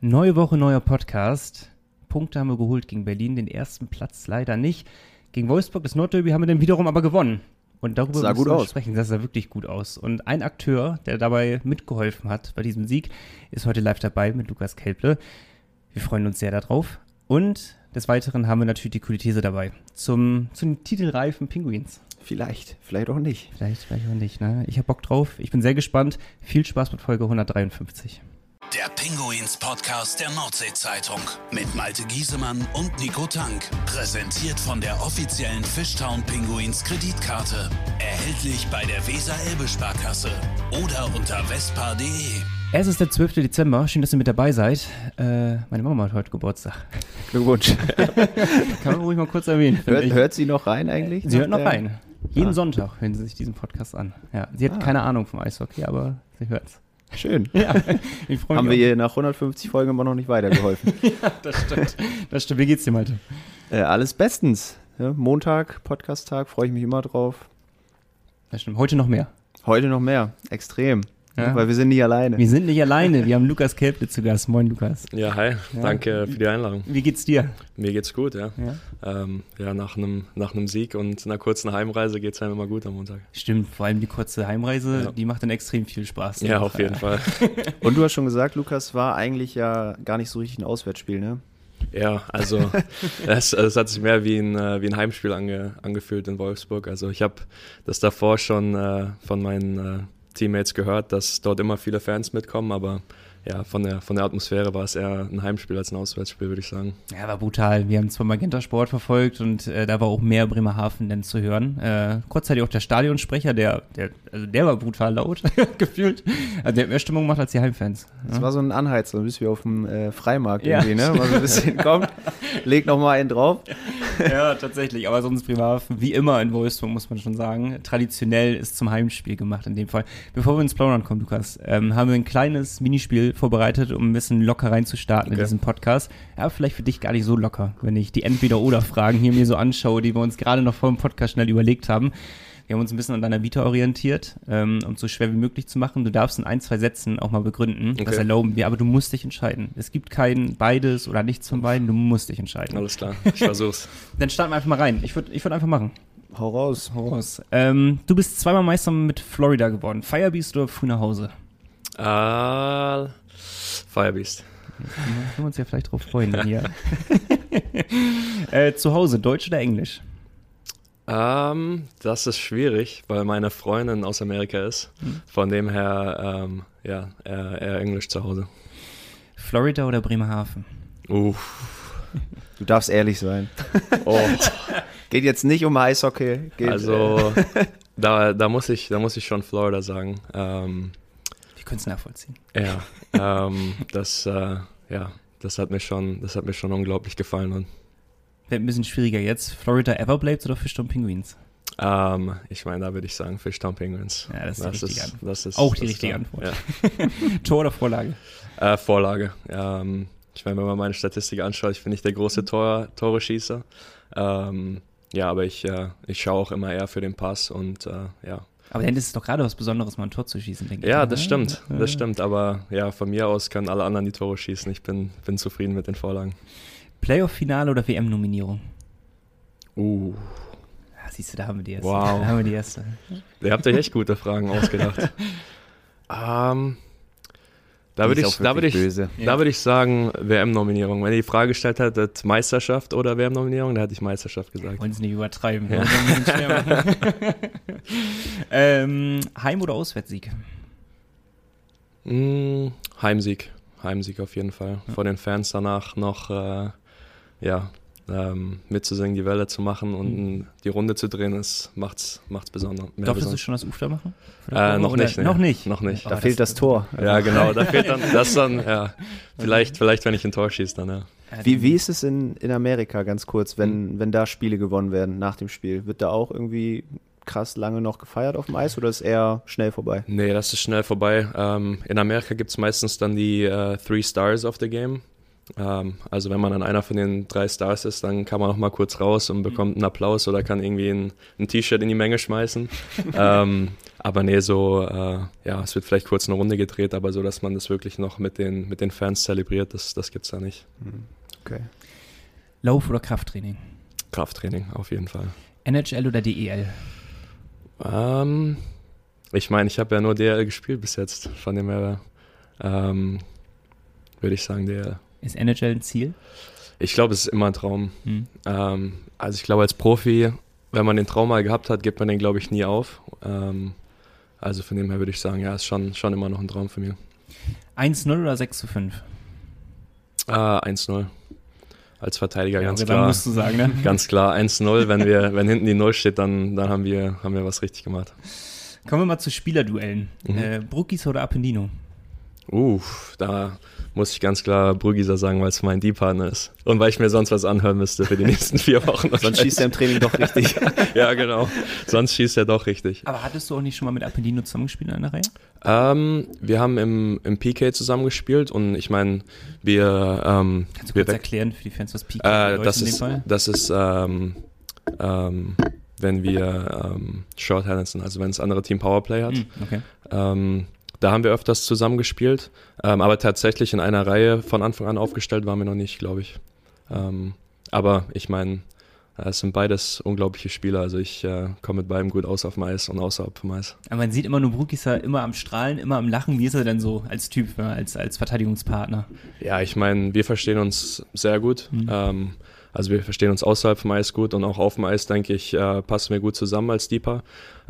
Neue Woche, neuer Podcast. Punkte haben wir geholt gegen Berlin, den ersten Platz leider nicht. Gegen Wolfsburg, das Nordderby, haben wir dann wiederum aber gewonnen. Und darüber Sah müssen wir aus. sprechen. Das sah wirklich gut aus. Und ein Akteur, der dabei mitgeholfen hat bei diesem Sieg, ist heute live dabei mit Lukas Kelple. Wir freuen uns sehr darauf. Und des Weiteren haben wir natürlich die Kulithese dabei. Zum, zum titelreifen Pinguins. Vielleicht, vielleicht auch nicht. Vielleicht, vielleicht auch nicht, ne? Ich habe Bock drauf. Ich bin sehr gespannt. Viel Spaß mit Folge 153. Der Pinguins Podcast der Nordsee-Zeitung mit Malte Giesemann und Nico Tank. Präsentiert von der offiziellen Fishtown Pinguins Kreditkarte. Erhältlich bei der Weser-Elbe-Sparkasse oder unter vespa.de. Es ist der 12. Dezember. Schön, dass ihr mit dabei seid. Äh, meine Mama hat heute Geburtstag. Glückwunsch. Kann man ruhig mal kurz erwähnen. hört, hört sie noch rein eigentlich? Sie hört noch rein. Jeden Ah. Sonntag hören sie sich diesen Podcast an. Ja, sie hat Ah. keine Ahnung vom Eishockey, aber sie hört's. Schön. Ja, ich freue Haben wir mich. ihr nach 150 Folgen immer noch nicht weitergeholfen. auch. Das stimmt. Das stimmt. Wie geht's dir, Malte? äh, alles bestens. Ja, Montag, Podcast-Tag, freue ich mich immer drauf. Das stimmt. Heute noch mehr. Heute noch mehr. Extrem. Ja. Weil wir sind nicht alleine. Wir sind nicht alleine. Wir haben Lukas Kelple zu Gast. Moin, Lukas. Ja, hi. Ja. Danke für die Einladung. Wie geht's dir? Mir geht's gut, ja. Ja. Ähm, ja, nach einem nach einem Sieg und einer kurzen Heimreise geht's einem immer gut am Montag. Stimmt, vor allem die kurze Heimreise, Ja. die macht dann extrem viel Spaß. Ja, auf jeden Fall. Und du hast schon gesagt, Lukas war eigentlich ja gar nicht so richtig ein Auswärtsspiel, ne? Ja, also es, es hat sich mehr wie ein, äh, wie ein Heimspiel ange, angefühlt in Wolfsburg. Also ich habe das davor schon äh, von meinen äh, Teammates gehört, dass dort immer viele Fans mitkommen, aber ja, von der, von der Atmosphäre war es eher ein Heimspiel als ein Auswärtsspiel, würde ich sagen. Ja, war brutal. Wir haben zwar Magenta Sport verfolgt und äh, da war auch mehr Bremerhaven denn zu hören. Äh, kurzzeitig auch der Stadionsprecher, der, der, also der war brutal laut gefühlt. Also der hat mehr Stimmung gemacht als die Heimfans. Das war so ein Anheizer, bis wir auf dem äh, Freimarkt Ja. irgendwie, ne? Mal so ein bisschen kommt, legt noch mal einen drauf. ja, tatsächlich. Aber sonst Bremerhaven, wie immer in Wolfsburg, muss man schon sagen, traditionell ist zum Heimspiel gemacht in dem Fall. Bevor wir ins Plaudern kommen, Lukas, ähm, haben wir ein kleines Minispiel vorbereitet, um ein bisschen locker reinzustarten in Okay. diesen Podcast. Ja, vielleicht für dich gar nicht so locker, wenn ich die Entweder-Oder-Fragen hier mir so anschaue, die wir uns gerade noch vor dem Podcast schnell überlegt haben. Wir haben uns ein bisschen an deiner Vita orientiert, ähm, um es so schwer wie möglich zu machen. Du darfst in ein, zwei Sätzen auch mal begründen. Das Okay. erlauben wir, aber du musst dich entscheiden. Es gibt kein beides oder nichts von beiden, du musst dich entscheiden. Alles klar, ich versuch's. Dann starten wir einfach mal rein. Ich würde ich würd einfach machen. Hau raus. Voraus. Ähm, du bist zweimal Meister mit Florida geworden. Firebeast oder früh nach Hause? äh, Firebeast. Da können wir uns ja vielleicht drauf freuen. Hier. äh, zu Hause, Deutsch oder Englisch? Ähm, das ist schwierig, weil meine Freundin aus Amerika ist. Von dem her, ähm, ja, eher, eher Englisch zu Hause. Florida oder Bremerhaven? Uff. Du darfst ehrlich sein. Oh, Geht jetzt nicht um Eishockey. Geht, äh, also da, da, muss ich, da muss ich schon Florida sagen. Ähm, können es nachvollziehen. ja, ähm, das, äh, ja, das hat mir schon, das hat mir schon unglaublich gefallen. Und, Wird ein bisschen schwieriger jetzt. Florida Everblades oder Fishtown Penguins? ähm, ich meine, da würde ich sagen Fishtown Penguins. Ja, das ist die richtige Antwort. das ist, Auch die das ist richtige. Antwort. Tor oder Vorlage? Ja. Äh, Vorlage. Ähm, ich meine, wenn man meine Statistik anschaut, ich bin nicht der große Tor, Tore-Schießer. Ähm, ja, aber ich, äh, ich schaue auch immer eher für den Pass und äh, ja. Aber dann ist es doch gerade was Besonderes, mal ein Tor zu schießen, denke ich. Ja, ne? das stimmt, Ja. das stimmt. Aber ja, von mir aus können alle anderen die Tore schießen. Ich bin, bin zufrieden mit den Vorlagen. Playoff-Finale oder WM-Nominierung? Uh, Ja, siehst du, da haben wir die erste. Wow. Da haben wir die erste. ihr habt euch echt gute Fragen ausgedacht. ähm, da würde ich, da würde ich, böse. Ja. da würde ich sagen WM-Nominierung. Wenn ihr die Frage gestellt hättet, Meisterschaft oder WM-Nominierung, da hätte ich Meisterschaft gesagt. Wollen es nicht übertreiben. Ja. ähm, Heim- oder Auswärtssieg? Mm, Heimsieg. Heimsieg auf jeden Fall. Vor den Fans danach noch äh, ja, ähm, mitzusingen, die Welle zu machen und die Runde zu drehen, das macht's, macht's besonders. Mehr Darfst du schon das Ufter machen? Äh, noch Oder- nicht, nee. Noch nicht? Noch nicht. Oh, Da fehlt das Tor. Ja, genau, da fehlt dann, das dann, ja, vielleicht, vielleicht, wenn ich ein Tor schieße, dann, ja. Wie, wie ist es in, in Amerika, ganz kurz, wenn, wenn da Spiele gewonnen werden nach dem Spiel? Wird da auch irgendwie krass lange noch gefeiert auf dem Eis oder ist eher schnell vorbei? Nee, das ist schnell vorbei. Ähm, in Amerika gibt es meistens dann die äh, Three Stars of the Game. Ähm, also wenn man dann einer von den drei Stars ist, dann kann man noch mal kurz raus und bekommt einen Applaus oder kann irgendwie ein, ein T-Shirt in die Menge schmeißen. ähm, aber nee, so, äh, ja, es wird vielleicht kurz eine Runde gedreht, aber so, dass man das wirklich noch mit den, mit den Fans zelebriert, das, das gibt es da nicht. Mhm. Okay. Lauf- oder Krafttraining? Krafttraining, auf jeden Fall. NHL oder DEL? Ähm, ich meine, ich habe ja nur DL gespielt bis jetzt, von dem her ähm, würde ich sagen DL. Ist NHL ein Ziel? Ich glaube, es ist immer ein Traum. Hm. Ähm, also ich glaube, als Profi, wenn man den Traum mal gehabt hat, gibt man den, glaube ich, nie auf. Ähm, also von dem her würde ich sagen, ja, ist schon, schon immer noch ein Traum für mich. 1-0 oder 6 zu 5? Ah, 1-0. Als Verteidiger Ja, ganz klar. musst du sagen, ne? Ganz klar, 1-0. Wenn, wir, wenn hinten die 0 steht, dann, dann haben, wir, haben wir was richtig gemacht. Kommen wir mal zu Spielerduellen. Mhm. Äh, Bruckis oder Appendino? Uff, da muss ich ganz klar Brügisa sagen, weil es mein D-Partner ist. Und weil ich mir sonst was anhören müsste für die nächsten vier Wochen. Sonst schießt er im Training doch richtig. ja, genau. Sonst schießt er doch richtig. Aber hattest du auch nicht schon mal mit Appendino zusammengespielt in einer Reihe? Ähm, wir haben im, im PK zusammengespielt und ich meine, wir, ähm, Kannst du wir kurz erklären für die Fans, was PK äh, bedeutet das in dem ist, Fall? das ist ähm, ähm, wenn wir ähm, Shorthanded sind, also wenn das andere Team Powerplay hat. Hm, okay. Ähm, da haben wir öfters zusammengespielt, ähm, aber tatsächlich in einer Reihe von Anfang an aufgestellt waren wir noch nicht, glaube ich. Ähm, aber ich meine, äh, es sind beides unglaubliche Spieler, also ich äh, komme mit beidem gut aus auf dem Eis und außerhalb vom Eis. Aber man sieht immer nur Brukisa immer am Strahlen, immer am Lachen. Wie ist er denn so als Typ, ja, als, als Verteidigungspartner? Ja, ich meine, wir verstehen uns sehr gut. Mhm. Ähm, also wir verstehen uns außerhalb vom Eis gut und auch auf dem Eis, denke ich, äh, passen wir gut zusammen als Deeper.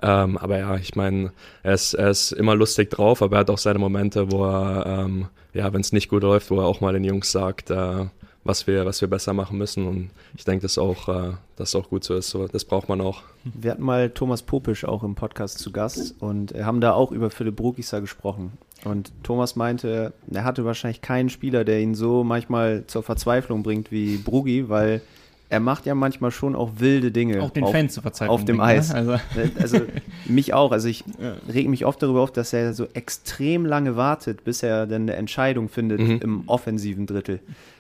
Ähm, aber ja, ich meine, er ist, er ist immer lustig drauf, aber er hat auch seine Momente, wo er, ähm, ja, wenn es nicht gut läuft, wo er auch mal den Jungs sagt, äh, was wir, was wir besser machen müssen. Und ich denke, dass auch, äh, dass auch gut so ist. So, das braucht man auch. Wir hatten mal Thomas Popisch auch im Podcast zu Gast und haben da auch über Philipp Brugisa gesprochen. Und Thomas meinte, er hatte wahrscheinlich keinen Spieler, der ihn so manchmal zur Verzweiflung bringt wie Brugi, weil er macht ja manchmal schon auch wilde Dinge. Auch den auf, Fans zu verzeihen. auf dem Eis. Also, Ne, Also mich auch. Also ich reg mich oft darüber auf, dass er so extrem lange wartet, bis er dann eine Entscheidung findet Mhm. im offensiven Drittel.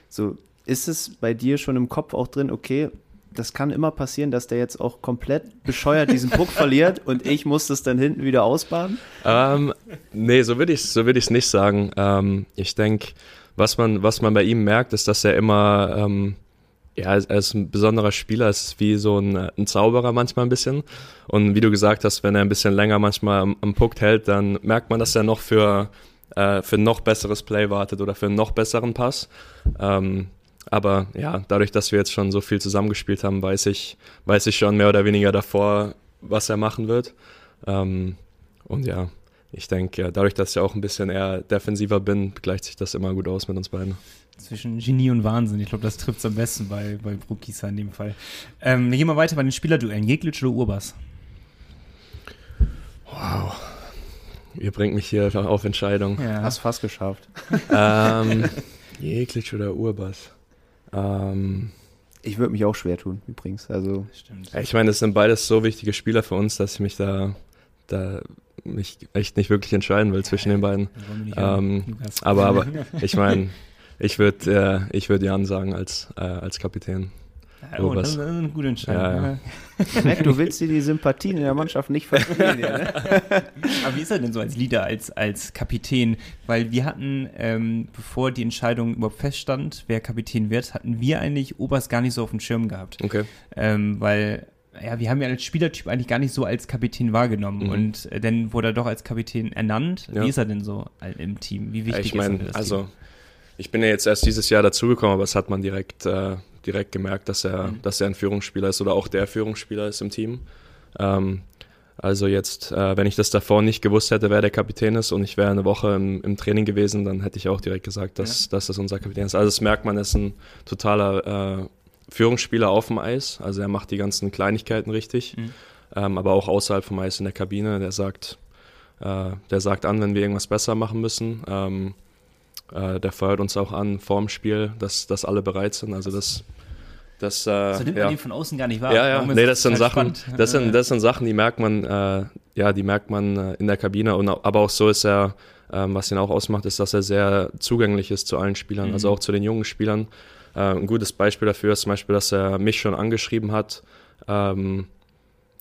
So ist es bei dir schon im Kopf auch drin, okay, das kann immer passieren, dass der jetzt auch komplett bescheuert diesen Puck verliert und ich muss das dann hinten wieder ausbaden? Ähm, nee, so würde ich es so würd ich's nicht sagen. Ähm, ich denke, was man, was man bei ihm merkt, ist, dass er immer, ähm, ja, er ist ein besonderer Spieler, ist wie so ein, ein Zauberer manchmal ein bisschen. Und wie du gesagt hast, wenn er ein bisschen länger manchmal am, am Puck hält, dann merkt man, dass er noch für, äh, für ein noch besseres Play wartet oder für einen noch besseren Pass. Ähm, aber ja, dadurch, dass wir jetzt schon so viel zusammengespielt haben, weiß ich, weiß ich schon mehr oder weniger davor, was er machen wird. Ähm, und ja, ich denke, ja, dadurch, dass ich auch ein bisschen eher defensiver bin, gleicht sich das immer gut aus mit uns beiden. zwischen Genie und Wahnsinn. Ich glaube, das trifft es am besten bei, bei Brukisa in dem Fall. Ähm, wir gehen mal weiter bei den Spielerduellen. Jeglitsch oder Urbas? Wow. Ihr bringt mich hier auf Entscheidung. Ja. Hast fast geschafft. ähm, Jeglitsch oder Urbas? Ähm, Ich würde mich auch schwer tun, übrigens. Also Stimmt. ich meine, das sind beides so wichtige Spieler für uns, dass ich mich da, da mich echt nicht wirklich entscheiden will zwischen den beiden. Ähm. Aber, aber ich meine, ich würde äh, ich würd Jan sagen als, äh, als Kapitän. Ja, oh, das ist eine gute Entscheidung. Ja, ja. du willst dir die Sympathien in der Mannschaft nicht verspielen. ne? Aber wie ist er denn so als Leader, als, als Kapitän? Weil wir hatten, ähm, bevor die Entscheidung überhaupt feststand, wer Kapitän wird, hatten wir eigentlich Oberst gar nicht so auf dem Schirm gehabt. Okay. Ähm, weil, ja, wir haben ja als Spielertyp eigentlich gar nicht so als Kapitän wahrgenommen. Mhm. Und äh, dann wurde er doch als Kapitän ernannt. Ja. Wie ist er denn so im Team? Wie wichtig ich ist er meine, für das also Team? ich bin ja jetzt erst dieses Jahr dazugekommen, aber das hat man direkt, äh, direkt gemerkt, dass er, Mhm. dass er ein Führungsspieler ist oder auch der Führungsspieler ist im Team. Ähm, also jetzt, äh, wenn ich das davor nicht gewusst hätte, wer der Kapitän ist und ich wäre eine Woche im, im Training gewesen, dann hätte ich auch direkt gesagt, dass, dass das unser Kapitän ist. Also das merkt man, er ist ein totaler äh, Führungsspieler auf dem Eis. Also er macht die ganzen Kleinigkeiten richtig, Mhm. ähm, aber auch außerhalb vom Eis in der Kabine. Der sagt, äh, der sagt an, wenn wir irgendwas besser machen müssen. Ähm, äh, der feuert uns auch an vorm Spiel, dass, dass alle bereit sind. Also das, das, äh, So nimmt ja. man von außen gar nicht wahr. Ja, ja, nee, das sind Sachen, spannend. das sind, das sind Sachen, die merkt man, äh, ja, die merkt man äh, in der Kabine und aber auch so ist er, ähm, was ihn auch ausmacht, ist, dass er sehr zugänglich ist zu allen Spielern, also Mhm. auch zu den jungen Spielern. Äh, ein gutes Beispiel dafür ist zum Beispiel, dass er mich schon angeschrieben hat. Ähm,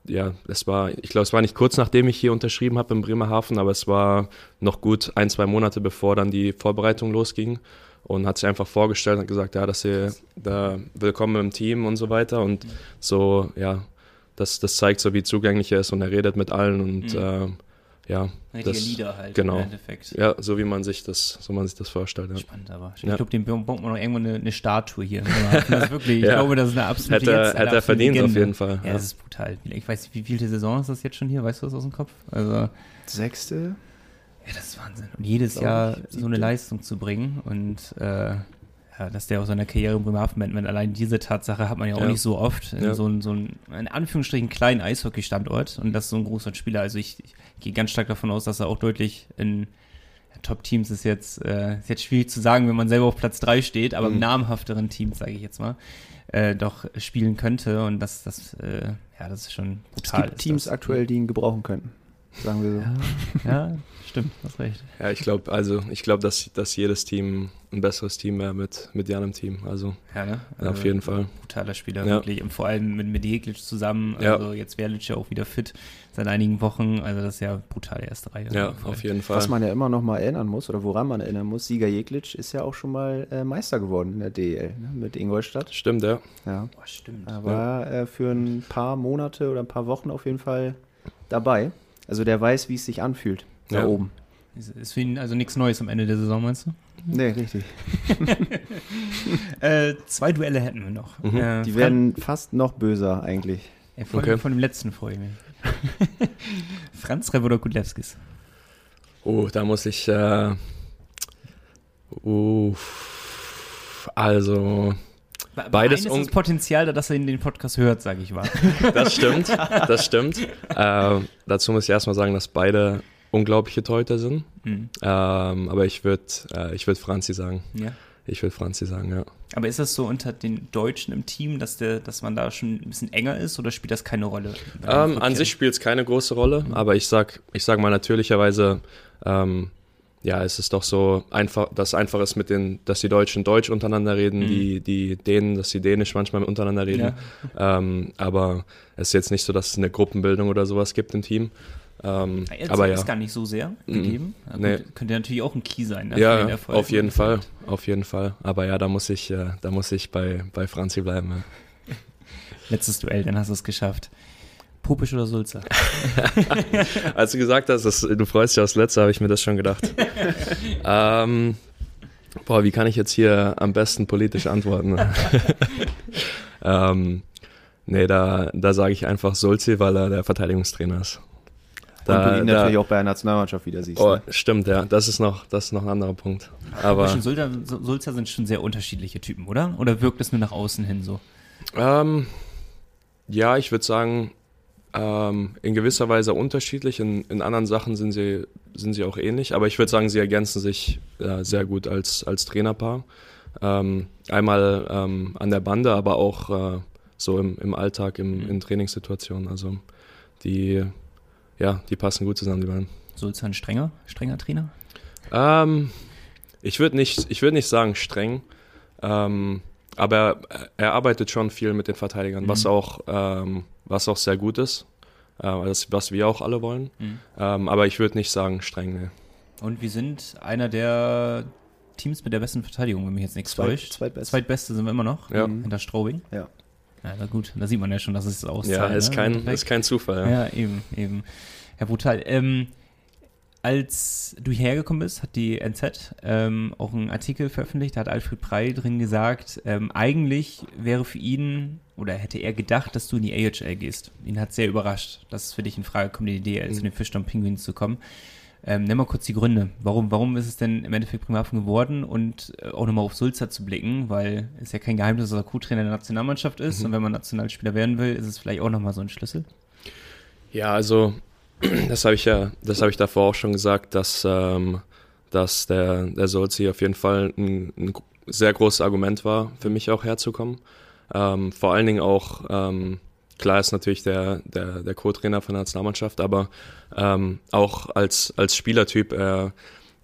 ja, es war, ich glaube, es war nicht kurz nachdem ich hier unterschrieben habe in Bremerhaven, aber es war noch gut ein, zwei Monate bevor dann die Vorbereitung losging und hat sich einfach vorgestellt und gesagt, ja, dass sie da willkommen im Team und so weiter und so, ja, das, das zeigt so, wie zugänglich er ist und er redet mit allen und Mhm. äh, ja, Richtige das, Lieder halt genau. im Endeffekt. ja, so wie man sich das, so man sich das vorstellt. Ja. Spannend aber. Ich Ja. glaube, dem bauen wir noch irgendwann eine, eine Statue hier. Das ist wirklich, ich Ja. glaube, das ist eine absolute Hätte, er- jetzt eine hätte er verdient Legende. auf jeden Fall. Ja, das ist brutal. Ich weiß, wie vielte Saison ist das jetzt schon hier? Weißt du das aus dem Kopf? Also, ja, das ist Wahnsinn. Und jedes Jahr ich, so eine. Leistung zu bringen und äh, ja, dass der aus seiner Karriere im Bremerhaven wenn allein diese Tatsache hat man ja auch Ja. nicht so oft in Ja. so einem so ein, in Anführungsstrichen kleinen Eishockey-Standort und das ist so ein großer Spieler. Also ich, ich gehe ganz stark davon aus, dass er auch deutlich in Top-Teams ist jetzt, äh, ist jetzt schwierig zu sagen, wenn man selber auf Platz 3 steht, aber im Mhm. namhafteren Teams, sage ich jetzt mal, äh, doch spielen könnte und das, das, äh, ja, das ist schon Es brutal. gibt ist Teams das. aktuell, die ihn gebrauchen könnten. Sagen wir so. Ja, ja stimmt, hast recht. Ja, ich glaube, also ich glaube, dass, dass jedes Team ein besseres Team wäre mit, mit Jan im Team. Also Ja, ne? ja, auf jeden Fall. brutaler Spieler, Ja. wirklich. Und vor allem mit, mit Jeglic zusammen. Ja. Also jetzt wäre Lic ja auch wieder fit seit einigen Wochen. Also das ist ja brutal erste Reihe. Ja, auf jeden Fall. Was man ja immer noch mal erinnern muss, oder woran man erinnern muss, Sieger Jeglic ist ja auch schon mal äh, Meister geworden in der DEL ne, mit Ingolstadt. Stimmt, ja. Ja. Boah, stimmt. Er war äh, für ein paar Monate oder ein paar Wochen auf jeden Fall dabei. Also der weiß, wie es sich anfühlt da Ja. oben. Ist, für ihn also nichts Neues am Ende der Saison, meinst du? Nee, richtig. Äh, zwei Duelle hätten wir noch. Mhm. Äh, Die werden fast noch böser eigentlich. Ja, von, Okay. von dem letzten freue ich mich. Franz Rev oder Gudlewskis? Oh, da muss ich. Äh, uh, also, Bei- Beides ist das Potenzial da, dass er in den Podcast hört, sage ich mal. das stimmt. Das stimmt. Äh, dazu muss ich erstmal sagen, dass beide unglaubliche Torhüter sind. Mhm. Ähm, aber ich würde äh, ich würd Franzi sagen. Ja. Ich würde Franzi sagen, ja. Aber ist das so unter den Deutschen im Team, dass, der, dass man da schon ein bisschen enger ist oder spielt das keine Rolle? Ähm, an sich spielt es keine große Rolle, aber ich sag, ich sag mal natürlicherweise, ähm, ja, es ist doch so einfach, dass einfach ist mit den, dass die Deutschen Deutsch untereinander reden, Mhm. die, die Dänen, dass die Dänisch manchmal untereinander reden. Ähm, aber es ist jetzt nicht so, dass es eine Gruppenbildung oder sowas gibt im Team. Ähm, Jetzt aber ist ja. gar nicht so sehr Mhm. gegeben. Aber Nee. Könnte natürlich auch ein Key sein. Ne, für den Ja, Erfolg. auf jeden Fall, auf jeden Fall. Aber ja, da muss ich, äh, da muss ich bei, bei Franzi bleiben. Ja. Letztes Duell, dann hast du es geschafft. Popisch oder Sulzer? Als du gesagt hast, dass, du freust dich aufs Letzte, habe ich mir das schon gedacht. ähm, boah, wie kann ich jetzt hier am besten politisch antworten? ähm, nee, da, da sage ich einfach Sulzi, weil er der Verteidigungstrainer ist. Und du ihn natürlich auch bei der Nationalmannschaft wieder siehst. Oh, ne? stimmt, ja. Das ist noch, das ist noch ein anderer Punkt. Aber und Sulzer, Sulzer sind schon sehr unterschiedliche Typen, oder? Oder wirkt es nur nach außen hin so? ähm, ja, ich würde sagen, ähm, in gewisser Weise unterschiedlich. In, in anderen Sachen sind sie, sind sie auch ähnlich. Aber ich würde sagen, sie ergänzen sich äh, sehr gut als, als Trainerpaar. Ähm, einmal ähm, an der Bande, aber auch äh, so im, im Alltag, im, Mhm. in Trainingssituationen. Also die, ja, die passen gut zusammen, die beiden. Sulzer ein strenger, strenger Trainer? Ähm, ich würde nicht, ich würd nicht sagen streng, ähm, aber er, er arbeitet schon viel mit den Verteidigern, was, Mhm. auch, ähm, was auch sehr gut ist. Äh, das, was wir auch alle wollen. Mhm. Ähm, aber ich würde nicht sagen streng. Nee. Und wir sind einer der Teams mit der besten Verteidigung, wenn mich jetzt nichts Zweit- täuscht. zweitbest. Zweitbeste sind wir immer noch. Ja. Mhm. Hinter Straubing. Ja. Ja, na gut, da sieht man ja schon, dass es auszahlt. Ja, ist ne? kein, ist kein Zufall. Ja. Ja, eben, eben. Ja, brutal. Ähm, als du hierher gekommen bist, hat die NZ ähm, auch einen Artikel veröffentlicht, da hat Alfred Prey drin gesagt, ähm, eigentlich wäre für ihn oder hätte er gedacht, dass du in die AHL gehst. Ihn hat sehr überrascht, dass es für dich in Frage kommt, in die zu Mhm. den Fischtown Penguins zu kommen. Ähm, nenn mal kurz die Gründe. Warum, warum ist es denn im Endeffekt Bremerhaven geworden und äh, auch nochmal auf Sulzer zu blicken, weil es ja kein Geheimnis, dass er Co-Trainer der Nationalmannschaft ist Mhm. und wenn man Nationalspieler werden will, ist es vielleicht auch nochmal so ein Schlüssel. Ja, also das habe ich ja, das habe ich davor auch schon gesagt, dass, ähm, dass der, der Solzi auf jeden Fall ein, ein sehr großes Argument war, für mich auch herzukommen. Ähm, vor allen Dingen auch, ähm, klar ist natürlich der, der, der Co-Trainer von der Nationalmannschaft, aber ähm, auch als, als Spielertyp, er,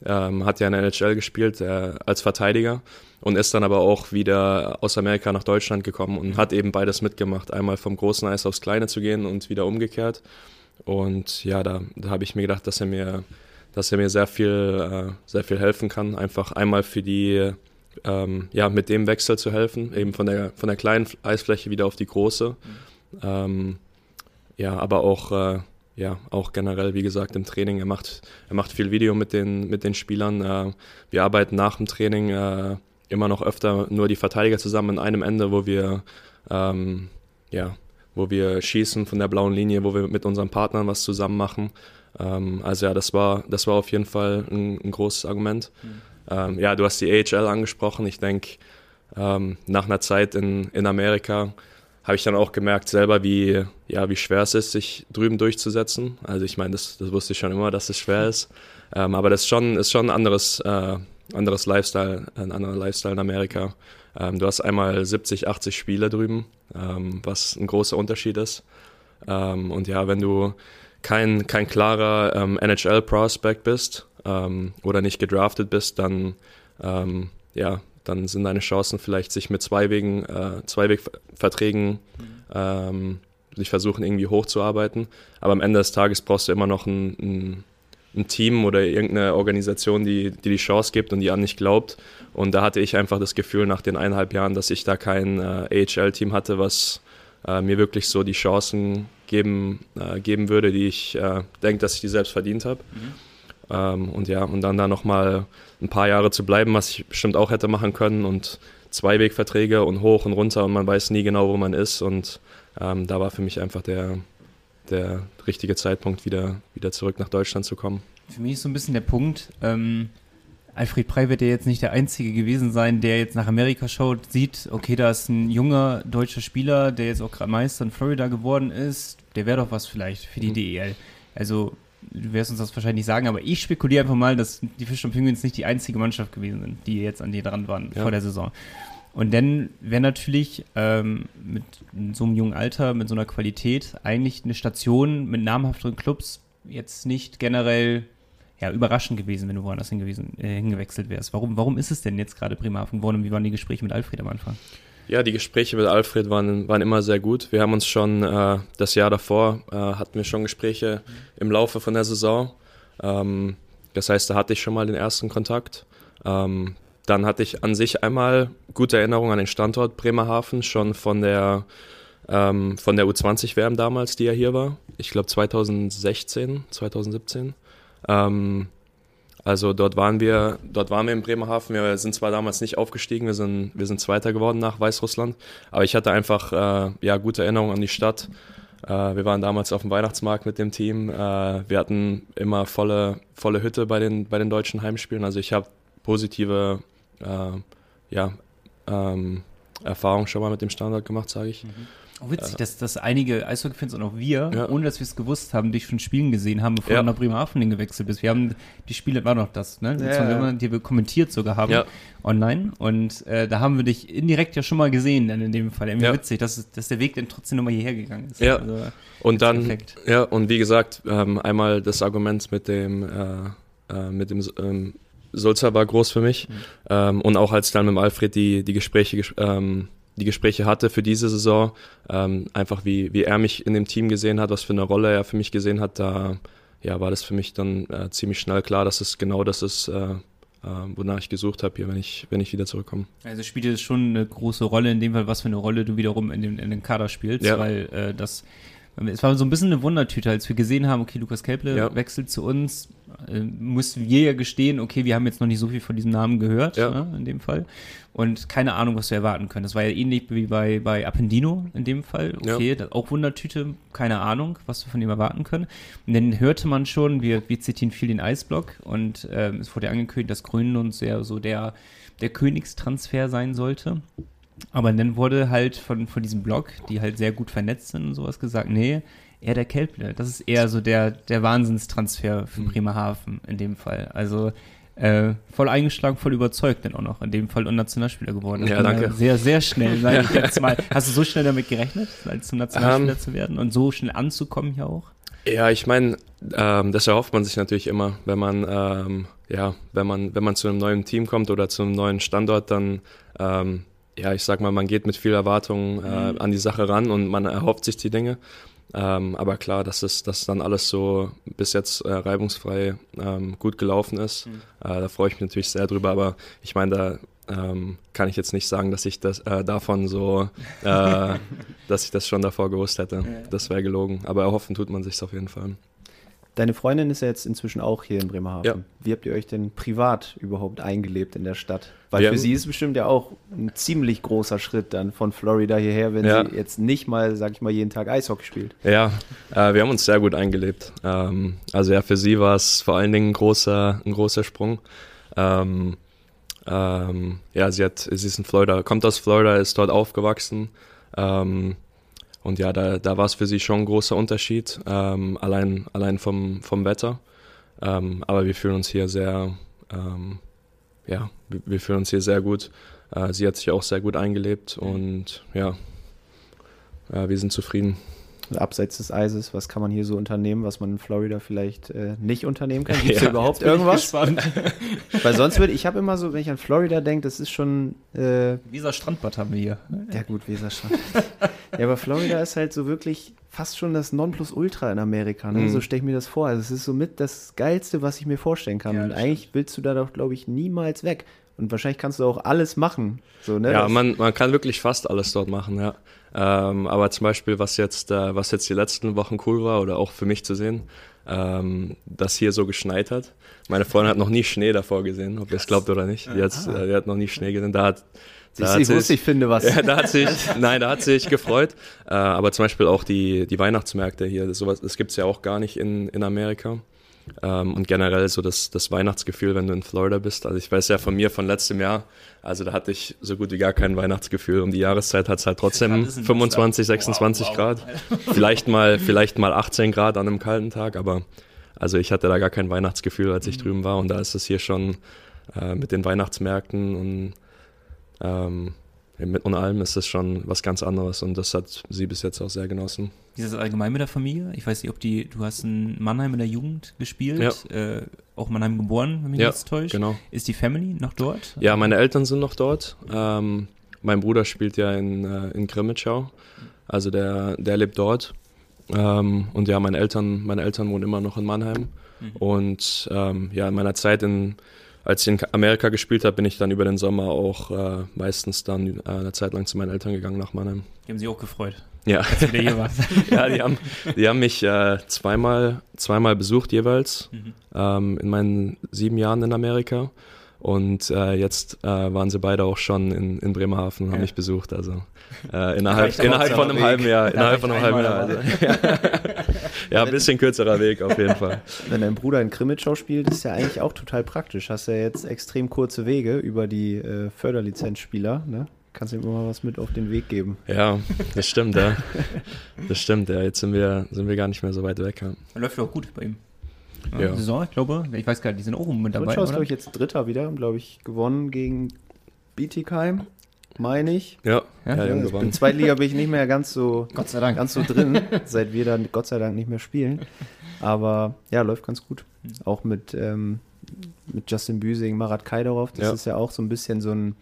ähm, hat ja in der NHL gespielt äh, als Verteidiger und ist dann aber auch wieder aus Amerika nach Deutschland gekommen und hat eben beides mitgemacht. Einmal vom großen Eis aufs kleine zu gehen und wieder umgekehrt. Und ja, da, da habe ich mir gedacht, dass er mir, dass er mir sehr viel, äh, sehr viel helfen kann. Einfach einmal für die, ähm, ja, mit dem Wechsel zu helfen, eben von der, von der kleinen Eisfläche wieder auf die große. Mhm. Ähm, ja, aber auch, äh, ja, auch generell, wie gesagt, im Training. Er macht, er macht viel Video mit den, mit den Spielern. Äh, wir arbeiten nach dem Training äh, immer noch öfter nur die Verteidiger zusammen an einem Ende, wo wir, ähm, ja, wo wir schießen von der blauen Linie, wo wir mit unseren Partnern was zusammen machen. Ähm, also ja, das war, das war auf jeden Fall ein, ein großes Argument. Mhm. Ähm, ja, du hast die AHL angesprochen. Ich denke, ähm, nach einer Zeit in, in Amerika habe ich dann auch gemerkt selber, wie, ja, wie schwer es ist, sich drüben durchzusetzen. Also ich meine, das, das wusste ich schon immer, dass es schwer ist. Ähm, aber das ist schon, ist schon ein anderes, äh, anderes Lifestyle, ein anderer Lifestyle in Amerika. Ähm, du hast einmal 70, 80 Spiele drüben, ähm, was ein großer Unterschied ist. Ähm, und ja, wenn du kein, kein klarer ähm, NHL-Prospect bist ähm, oder nicht gedraftet bist, dann ja, dann sind deine Chancen vielleicht, sich mit Zweiwegen, äh, Zweiwegverträgen mhm. ähm, sich versuchen, irgendwie hochzuarbeiten. Aber am Ende des Tages brauchst du immer noch ein, ein, ein Team oder irgendeine Organisation, die, die die Chance gibt und die an dich glaubt. Und da hatte ich einfach das Gefühl nach den eineinhalb Jahren, dass ich da kein äh, AHL-Team hatte, was äh, mir wirklich so die Chancen geben, äh, geben würde, die ich äh, denke, dass ich die selbst verdient habe. Mhm. Ähm, und ja, und dann da nochmal ein paar Jahre zu bleiben, was ich bestimmt auch hätte machen können und Zweiwegverträge und hoch und runter und man weiß nie genau, wo man ist. Und ähm, da war für mich einfach der, der richtige Zeitpunkt, wieder, wieder zurück nach Deutschland zu kommen. Für mich ist so ein bisschen der Punkt, ähm, Alfred Prey wird ja jetzt nicht der Einzige gewesen sein, der jetzt nach Amerika schaut, sieht, okay, da ist ein junger deutscher Spieler, der jetzt auch gerade Meister in Florida geworden ist, der wäre doch was vielleicht für die mhm. DEL. Also du wirst uns das wahrscheinlich nicht sagen, aber ich spekuliere einfach mal, dass die Fisch und Penguins nicht die einzige Mannschaft gewesen sind, die jetzt an dir dran waren ja. vor der Saison. Und dann wäre natürlich ähm, mit so einem jungen Alter, mit so einer Qualität, eigentlich eine Station mit namhafteren Clubs jetzt nicht generell ja, überraschend gewesen, wenn du woanders hingewiesen, äh, hingewechselt wärst. Warum, warum ist es denn jetzt gerade Bremerhaven geworden und wie waren die Gespräche mit Alfred am Anfang? Ja, die Gespräche mit Alfred waren, waren immer sehr gut. Wir haben uns schon äh, das Jahr davor, äh, hatten wir schon Gespräche im Laufe von der Saison. Ähm, das heißt, da hatte ich schon mal den ersten Kontakt. Ähm, dann hatte ich an sich einmal gute Erinnerungen an den Standort Bremerhaven, schon von der, ähm, von der U20-WM damals, die ja hier war. Ich glaube 2016, 2017. Ähm, also dort waren wir, dort waren wir in Bremerhaven. Wir sind zwar damals nicht aufgestiegen, wir sind, wir sind Zweiter geworden nach Weißrussland, aber ich hatte einfach äh, ja, gute Erinnerungen an die Stadt. Äh, wir waren damals auf dem Weihnachtsmarkt mit dem Team. Äh, wir hatten immer volle, volle Hütte bei den, bei den deutschen Heimspielen. Also ich habe positive äh, ja, ähm, Erfahrungen schon mal mit dem Standort gemacht, sage ich. Mhm. Auch witzig, dass, dass einige Eishockey-Fans und auch wir, ja. ohne dass wir es gewusst haben, dich schon Spielen gesehen haben, bevor ja. du nach Bremerhaven gewechselt bist. Wir haben die Spiele, war noch das, ne? Ja, ja. Die wir kommentiert sogar haben ja. online. Und äh, da haben wir dich indirekt ja schon mal gesehen, dann in dem Fall. Irgendwie ja. witzig, dass, dass der Weg dann trotzdem nochmal hierher gegangen ist. Ja. Also, und dann, perfekt. ja, und wie gesagt, ähm, einmal das Argument mit dem, äh, äh, mit dem ähm, Sulzer war groß für mich. Mhm. Ähm, und auch als dann mit dem Alfred die, die Gespräche ähm, die Gespräche hatte für diese Saison, ähm, einfach wie, wie er mich in dem Team gesehen hat, was für eine Rolle er für mich gesehen hat, da ja, war das für mich dann äh, ziemlich schnell klar, dass es genau das ist, äh, äh, wonach ich gesucht habe hier, wenn ich, wenn ich wieder zurückkomme. Also spielt es schon eine große Rolle in dem Fall, was für eine Rolle du wiederum in, dem, in den Kader spielst, ja. weil äh, das es war so ein bisschen eine Wundertüte, als wir gesehen haben, okay, Lukas Kelple ja. wechselt zu uns, äh, mussten wir ja gestehen, okay, wir haben jetzt noch nicht so viel von diesem Namen gehört, ja. ne, in dem Fall. Und keine Ahnung, was wir erwarten können. Das war ja ähnlich wie bei, bei Appendino in dem Fall. Okay, ja. auch Wundertüte, keine Ahnung, was wir von ihm erwarten können. Und dann hörte man schon, wir, wir zitieren viel den Eisblock und äh, es wurde angekündigt, dass Grönlund sehr so der, der Königstransfer sein sollte. Aber dann wurde halt von, von diesem Blog, die halt sehr gut vernetzt sind und sowas, gesagt, nee, eher der Kelple. Das ist eher so der, der Wahnsinnstransfer für mhm. Bremerhaven in dem Fall. Also äh, voll eingeschlagen, voll überzeugt dann auch noch. In dem Fall und Nationalspieler geworden. ja, danke. Sehr, sehr schnell, sage ich jetzt mal. Hast du so schnell damit gerechnet, als zum Nationalspieler um, ähm. zu werden und so schnell anzukommen hier auch? Ja, ich meine, ähm, das erhofft man sich natürlich immer, wenn man ähm, ja, wenn man, wenn man zu einem neuen Team kommt oder zu einem neuen Standort, dann, ähm, ja, ich sag mal, man geht mit viel Erwartung äh, an die Sache ran und man erhofft sich die Dinge. Ähm, aber klar, dass es dass dann alles so bis jetzt äh, reibungsfrei ähm, gut gelaufen ist. Mhm. Äh, da freue ich mich natürlich sehr drüber. Aber ich meine, da ähm, kann ich jetzt nicht sagen, dass ich das äh, davon so, äh, dass ich das schon davor gewusst hätte. Das wäre gelogen. Aber erhoffen tut man sich auf jeden Fall. Deine Freundin ist ja jetzt inzwischen auch hier in Bremerhaven. Ja. Wie habt ihr euch denn privat überhaupt eingelebt in der Stadt? Weil Wir für sie ist bestimmt ja auch ein ziemlich großer Schritt dann von Florida hierher, wenn ja. sie jetzt nicht mal, sag ich mal, jeden Tag Eishockey spielt. Ja, äh, wir haben uns sehr gut eingelebt. Ähm, also ja, für sie war es vor allen Dingen ein großer, ein großer Sprung. Ähm, ähm, ja, sie, hat, sie ist in Florida, kommt aus Florida, ist dort aufgewachsen. Ähm, und ja, da, da war es für sie schon ein großer Unterschied, ähm, allein, allein vom, vom Wetter. Ähm, aber wir fühlen uns hier sehr, ähm, ja, wir, fühlen uns hier sehr gut. Äh, sie hat sich auch sehr gut eingelebt und ja, äh, wir sind zufrieden abseits des Eises, was kann man hier so unternehmen, was man in Florida vielleicht äh, nicht unternehmen kann? Gibt es ja, überhaupt irgendwas? Weil sonst würde ich habe immer so, wenn ich an Florida denke, das ist schon. Äh, Weser Strandbad haben wir hier. Ja, gut, Weser Strand. ja, aber Florida ist halt so wirklich fast schon das Nonplusultra in Amerika. Ne? Mhm. So stelle ich mir das vor. Also, es ist somit das Geilste, was ich mir vorstellen kann. Ja, Und eigentlich stimmt. willst du da doch, glaube ich, niemals weg. Und wahrscheinlich kannst du auch alles machen. So, ne? Ja, man, man kann wirklich fast alles dort machen, ja. Ähm, aber zum Beispiel, was jetzt, äh, was jetzt die letzten Wochen cool war oder auch für mich zu sehen, ähm, dass hier so geschneit hat. Meine Freundin hat noch nie Schnee davor gesehen, ob ihr es glaubt oder nicht. Die, äh, die, hat noch nie Schnee gesehen. Da hat, da ich wusste, ich finde was. Ja, da hat sich, nein, da hat sich gefreut. Äh, aber zum Beispiel auch die, die Weihnachtsmärkte hier, das, sowas, das gibt's ja auch gar nicht in, in Amerika. Ähm, und generell so das, das Weihnachtsgefühl, wenn du in Florida bist. Also ich weiß ja von mir von letztem Jahr, also da hatte ich so gut wie gar kein Weihnachtsgefühl. Um die Jahreszeit hat es halt trotzdem 25, 26 wow, wow. Grad. vielleicht mal, vielleicht mal 18 Grad an einem kalten Tag, aber also ich hatte da gar kein Weihnachtsgefühl, als ich mhm. drüben war. Und da ist es hier schon äh, mit den Weihnachtsmärkten und ähm, mit und allem ist es schon was ganz anderes und das hat sie bis jetzt auch sehr genossen. Wie ist das allgemein mit der Familie? Ich weiß nicht, ob die, du hast in Mannheim in der Jugend gespielt, ja. äh, auch Mannheim geboren, wenn mich ja, jetzt täuscht. Genau. Ist die Family noch dort? Ja, meine Eltern sind noch dort. Ähm, mein Bruder spielt ja in, äh, in Grimmitschau, also der, der lebt dort. Ähm, und ja, meine Eltern, meine Eltern wohnen immer noch in Mannheim. Mhm. Und ähm, ja, in meiner Zeit in als ich in Amerika gespielt habe, bin ich dann über den Sommer auch äh, meistens dann äh, eine Zeit lang zu meinen Eltern gegangen nach Mannheim. Die haben sich auch gefreut. Ja. Als du wieder hier warst. ja, die haben, die haben mich äh, zweimal, zweimal besucht jeweils mhm. ähm, in meinen sieben Jahren in Amerika. Und äh, jetzt äh, waren sie beide auch schon in, in Bremerhaven und haben mich besucht. Also äh, innerhalb, innerhalb von einem Weg. halben Jahr. Innerhalb von einem halben Jahr. Also, ja, ein bisschen kürzerer Weg auf jeden Fall. Wenn dein Bruder in Krimitschau spielt, ist ja eigentlich auch total praktisch. Hast ja jetzt extrem kurze Wege über die äh, Förderlizenzspieler. Ne? Kannst du ihm immer was mit auf den Weg geben. Ja, das stimmt, ja. Das stimmt, ja. Jetzt sind wir, sind wir gar nicht mehr so weit weg. Ja. Läuft ja auch gut bei ihm. Ja. Saison, ich glaube, ich weiß gar nicht, die sind auch mit dabei. Rutschau ist, glaube ich, jetzt Dritter wieder, glaube ich, gewonnen gegen Bietigheim, meine ich. Ja, ja, ja, ja In Zweitliga bin ich nicht mehr ganz so, Gott sei Dank. ganz so drin, seit wir dann Gott sei Dank nicht mehr spielen. Aber ja, läuft ganz gut. Auch mit, ähm, mit Justin Büsing, Marat Kaidarov, das ja. ist ja auch so ein bisschen so ein,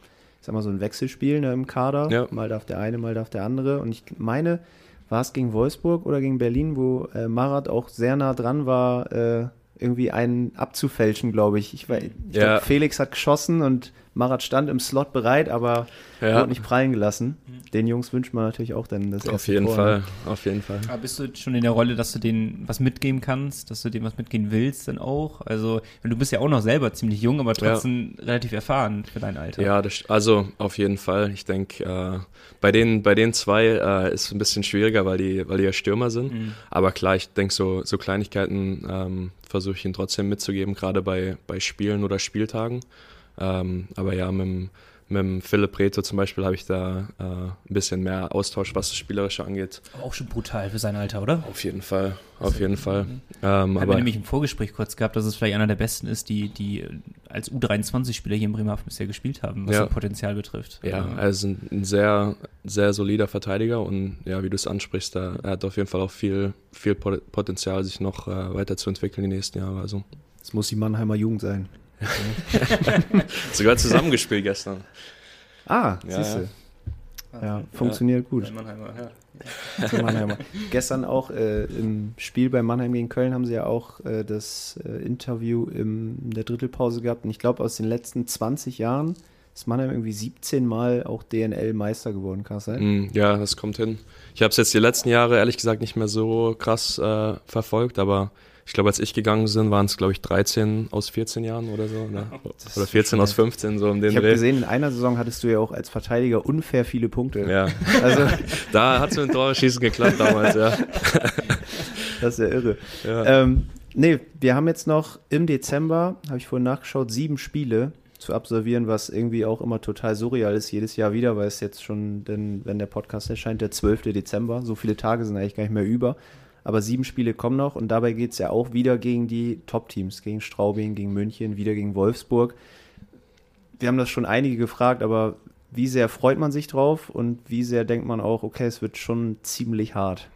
sag mal, so ein Wechselspiel ne, im Kader. Ja. Mal darf der eine, mal darf der andere. Und ich meine, war es gegen Wolfsburg oder gegen Berlin, wo äh, Marat auch sehr nah dran war, äh, irgendwie einen abzufälschen, glaube ich. Ich, ich ja. glaube, Felix hat geschossen und Marat stand im Slot bereit, aber ja. wurde nicht prallen gelassen. Mhm. Den Jungs wünscht man natürlich auch dann das Auf jeden Tor, ne? Fall, auf jeden Fall. Aber bist du schon in der Rolle, dass du denen was mitgeben kannst, dass du denen was mitgehen willst dann auch? Also, du bist ja auch noch selber ziemlich jung, aber trotzdem ja. relativ erfahren für dein Alter. Ja, das, also auf jeden Fall. Ich denke, äh, bei den, bei den zwei äh, ist es ein bisschen schwieriger, weil die, weil die ja Stürmer sind. Mhm. Aber klar, ich denke, so, so Kleinigkeiten ähm, versuche ich ihnen trotzdem mitzugeben, gerade bei, bei Spielen oder Spieltagen. Ähm, aber ja, mit dem, mit dem Philipp Reto zum Beispiel habe ich da äh, ein bisschen mehr Austausch, was das Spielerische angeht. Aber auch schon brutal für sein Alter, oder? Auf jeden Fall, auf also, jeden Fall. Mhm. Ähm, aber nämlich im Vorgespräch kurz gehabt, dass es vielleicht einer der besten ist, die, die als U23-Spieler hier in Bremerhaven bisher gespielt haben, was ja. das Potenzial betrifft. Ja, er ist ein, ein, sehr, sehr solider Verteidiger und ja, wie du es ansprichst, da, er hat auf jeden Fall auch viel, viel Potenzial, sich noch äh, weiterzuentwickeln die nächsten Jahre. Also. Es muss die Mannheimer Jugend sein. Sogar zusammengespielt gestern. Ah, Ja, siehst du. ja. Ja, funktioniert gut. Mannheimer, ja. Mannheimer. Gestern auch äh, im Spiel bei Mannheim gegen Köln haben sie ja auch äh, das äh, Interview im, in der Drittelpause gehabt. Und ich glaube, aus den letzten 20 Jahren ist Mannheim irgendwie 17 Mal auch DNL-Meister geworden, kann das sein? Mm, Ja, das kommt hin. Ich habe es jetzt die letzten Jahre ehrlich gesagt nicht mehr so krass äh, verfolgt, aber ich glaube, als ich gegangen bin, waren es, glaube ich, 13 aus 14 Jahren oder so. Ne? Oder ist 14 schon aus 15, so um den Ich habe gesehen, in einer Saison hattest du ja auch als Verteidiger unfair viele Punkte. Ja, Also, da hat es mit dem Torschießen geklappt damals, ja. das ist ja irre. ja. Ähm, nee, wir haben jetzt noch im Dezember, habe ich vorhin nachgeschaut, sieben Spiele zu absolvieren, was irgendwie auch immer total surreal ist, jedes Jahr wieder, weil es jetzt schon, denn, wenn der Podcast erscheint, der 12. Dezember, so viele Tage sind eigentlich gar nicht mehr über. Aber sieben Spiele kommen noch und dabei geht es ja auch wieder gegen die Top-Teams, gegen Straubing, gegen München, wieder gegen Wolfsburg. Wir haben das schon einige gefragt, aber wie sehr freut man sich drauf und wie sehr denkt man auch, okay, es wird schon ziemlich hart.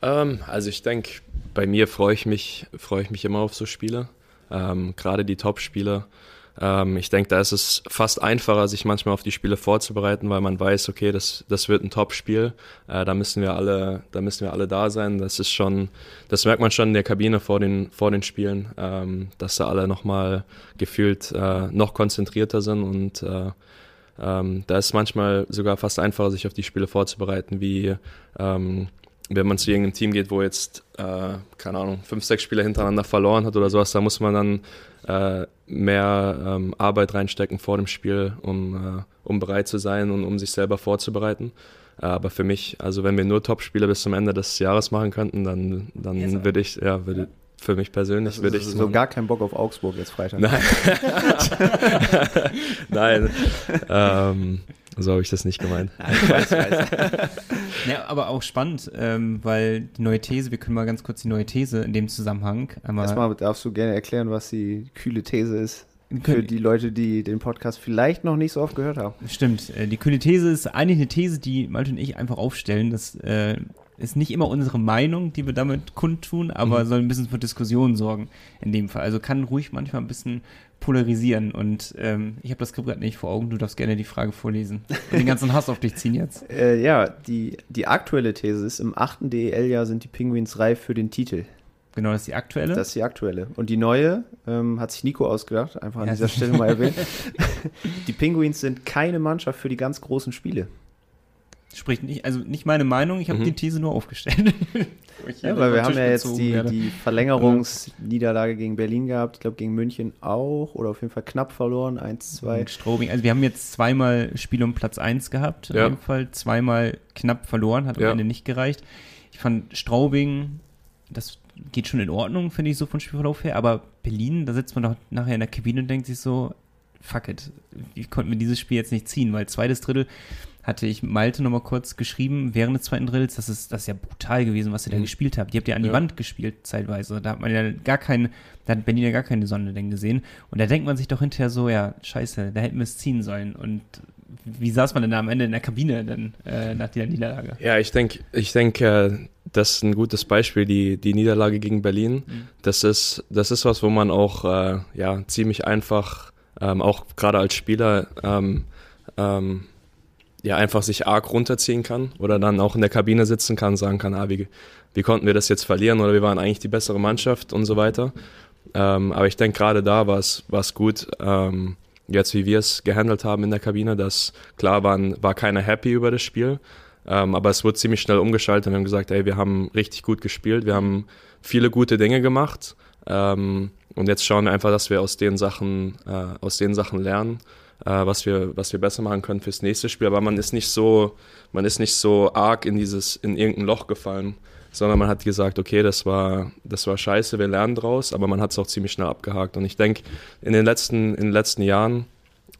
Ähm, also ich denke, bei mir freue ich mich, freue ich mich immer auf so Spiele. Ähm, Gerade die Top-Spiele. Ähm, ich denke, da ist es fast einfacher, sich manchmal auf die Spiele vorzubereiten, weil man weiß, okay, das, das wird ein Top-Spiel. Äh, da müssen wir alle, da müssen wir alle da sein. Das ist schon, das merkt man schon in der Kabine vor den, vor den Spielen, ähm, dass da alle nochmal gefühlt äh, noch konzentrierter sind und äh, ähm, da ist manchmal sogar fast einfacher, sich auf die Spiele vorzubereiten, wie ähm, wenn man zu irgendeinem Team geht, wo jetzt, äh, keine Ahnung, fünf, sechs Spiele hintereinander verloren hat oder sowas, da muss man dann äh, mehr ähm, Arbeit reinstecken vor dem Spiel, um, äh, um bereit zu sein und um sich selber vorzubereiten. Äh, aber für mich, also wenn wir nur Top-Spiele bis zum Ende des Jahres machen könnten, dann, dann würde ich, ja, würde für mich persönlich, Das würde ich so gar keinen Bock auf Augsburg jetzt Freitag. Nein. Nein. ähm, so habe ich das nicht gemeint. Ja, aber auch spannend, ähm, weil die neue These, wir können mal ganz kurz die neue These in dem Zusammenhang einmal. Erstmal darfst du gerne erklären, was die kühle These ist. Für die Leute, die den Podcast vielleicht noch nicht so oft gehört haben. Stimmt, äh, die kühle These ist eigentlich eine These, die Malte und ich einfach aufstellen. Das äh, ist nicht immer unsere Meinung, die wir damit kundtun, aber soll ein bisschen für Diskussionen sorgen in dem Fall. Also kann ruhig manchmal ein bisschen polarisieren und ähm, ich habe das Skript gerade nicht vor Augen, du darfst gerne die Frage vorlesen und den ganzen Hass auf dich ziehen jetzt. Äh, ja, die, die aktuelle These ist, im achten DEL-Jahr sind die Penguins reif für den Titel. Genau, das ist die aktuelle. Das ist die aktuelle. Und die neue ähm, hat sich Nico ausgedacht, einfach an Ja. dieser Stelle mal erwähnt. die Penguins sind keine Mannschaft für die ganz großen Spiele. Spricht nicht, also nicht meine Meinung, ich habe Mhm. die These nur aufgestellt. Ja, weil wir haben ja jetzt die, werde. die Verlängerungsniederlage gegen Berlin gehabt, ich glaube gegen München auch oder auf jeden Fall knapp verloren, 1, 2. Und Strobing. Also wir haben jetzt zweimal Spiel um Platz 1 gehabt, in Ja. dem Fall. Zweimal knapp verloren, hat am Ja. Ende nicht gereicht. Ich fand Straubing, das geht schon in Ordnung, finde ich so von Spielverlauf her, aber Berlin, da sitzt man doch nachher in der Kabine und denkt sich so, fuck it, wie konnten wir dieses Spiel jetzt nicht ziehen, weil zweites Drittel hatte ich Malte nochmal kurz geschrieben, während des zweiten Drittels, das ist, das ist ja brutal gewesen, was ihr da Mhm. gespielt habt. Die habt ihr an die Ja. Wand gespielt, zeitweise. Da hat man ja gar keinen, da hat Berlin ja gar keine Sonne denn gesehen. Und da denkt man sich doch hinterher so, ja, scheiße, da hätten wir es ziehen sollen. Und wie saß man denn da am Ende in der Kabine denn äh, nach dieser Niederlage? Ja, ich denke, ich denk, äh, das ist ein gutes Beispiel, die, die Niederlage gegen Berlin. Mhm. Das ist, das ist was, wo man auch äh, ja, ziemlich einfach, ähm, auch gerade als Spieler, ähm, ähm, ja, einfach sich arg runterziehen kann oder dann auch in der Kabine sitzen kann, sagen kann, ah, wie, wie konnten wir das jetzt verlieren oder wir waren eigentlich die bessere Mannschaft und so weiter. Ähm, aber ich denke, gerade da war es gut, ähm, jetzt wie wir es gehandelt haben in der Kabine, dass klar waren, war keiner happy über das Spiel, ähm, aber es wurde ziemlich schnell umgeschaltet und wir haben gesagt, ey, wir haben richtig gut gespielt, wir haben viele gute Dinge gemacht ähm, und jetzt schauen wir einfach, dass wir aus den Sachen, äh, aus den Sachen lernen, was wir, was wir besser machen können fürs nächste Spiel. Aber man ist nicht so, man ist nicht so arg in dieses, in irgendein Loch gefallen, sondern man hat gesagt, okay, das war, das war scheiße, wir lernen draus, aber man hat es auch ziemlich schnell abgehakt. Und ich denke, in den letzten, in den letzten Jahren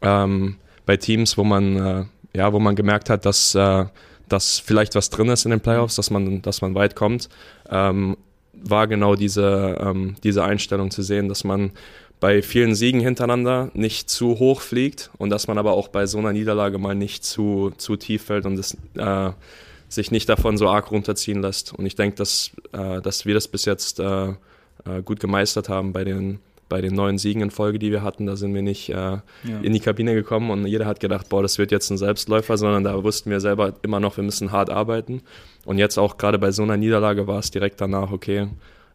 ähm, bei Teams, wo man, äh, ja, wo man gemerkt hat, dass, äh, dass vielleicht was drin ist in den Playoffs, dass man, dass man weit kommt, ähm, war genau diese, ähm, diese Einstellung zu sehen, dass man bei vielen Siegen hintereinander nicht zu hoch fliegt und dass man aber auch bei so einer Niederlage mal nicht zu, zu tief fällt und es, äh, sich nicht davon so arg runterziehen lässt. Und ich denke, dass, äh, dass wir das bis jetzt äh, äh, gut gemeistert haben bei den, bei den neuen Siegen in Folge, die wir hatten, da sind wir nicht äh, ja. in die Kabine gekommen und jeder hat gedacht, boah, das wird jetzt ein Selbstläufer, sondern da wussten wir selber immer noch, wir müssen hart arbeiten. Und jetzt auch gerade bei so einer Niederlage war es direkt danach, okay,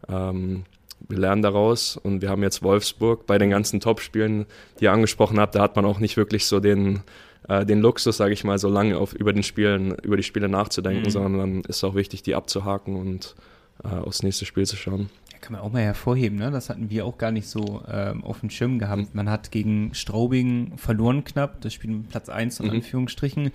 ähm, wir lernen daraus und wir haben jetzt Wolfsburg bei den ganzen Topspielen, die ihr angesprochen habt, da hat man auch nicht wirklich so den, äh, den Luxus, sage ich mal, so lange auf, über, den Spielen, über die Spiele nachzudenken, mhm. sondern dann ist es auch wichtig, die abzuhaken und äh, aufs nächste Spiel zu schauen. Ja, kann man auch mal hervorheben, ne? das hatten wir auch gar nicht so ähm, auf dem Schirm gehabt. Mhm. Man hat gegen Straubing verloren knapp, das Spiel mit Platz 1 in mhm. Anführungsstrichen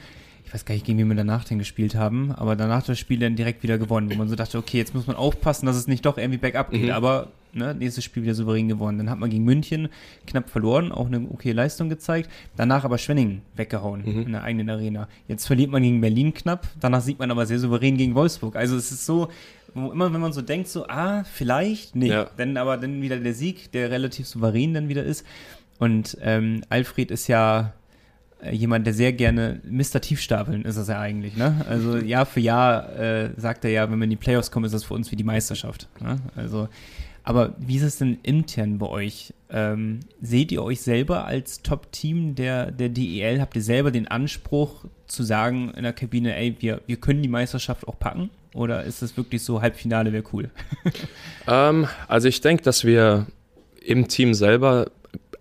ich weiß gar nicht, gegen wie wir danach denn gespielt haben, aber danach das Spiel dann direkt wieder gewonnen, wo man so dachte, okay, jetzt muss man aufpassen, dass es nicht doch irgendwie bergab geht, mhm. aber ne, nächstes Spiel wieder souverän gewonnen. Dann hat man gegen München knapp verloren, auch eine okay Leistung gezeigt, danach aber Schwenning weggehauen mhm. in der eigenen Arena. Jetzt verliert man gegen Berlin knapp, danach sieht man aber sehr souverän gegen Wolfsburg. Also es ist so, immer wenn man so denkt, so, ah, vielleicht, nee, ja. dann aber dann wieder der Sieg, der relativ souverän dann wieder ist. Und ähm, Alfred ist ja jemand, der sehr gerne Mr. Tiefstapeln ist das ja eigentlich, ne? Also Jahr für Jahr äh, sagt er ja, wenn wir in die Playoffs kommen, ist das für uns wie die Meisterschaft. Ne? Also, aber wie ist es denn intern bei euch? Ähm, seht ihr euch selber als Top-Team der, der DEL? Habt ihr selber den Anspruch zu sagen in der Kabine, ey, wir, wir können die Meisterschaft auch packen? Oder ist es wirklich so, Halbfinale wäre cool? ähm, also ich denke, dass wir im Team selber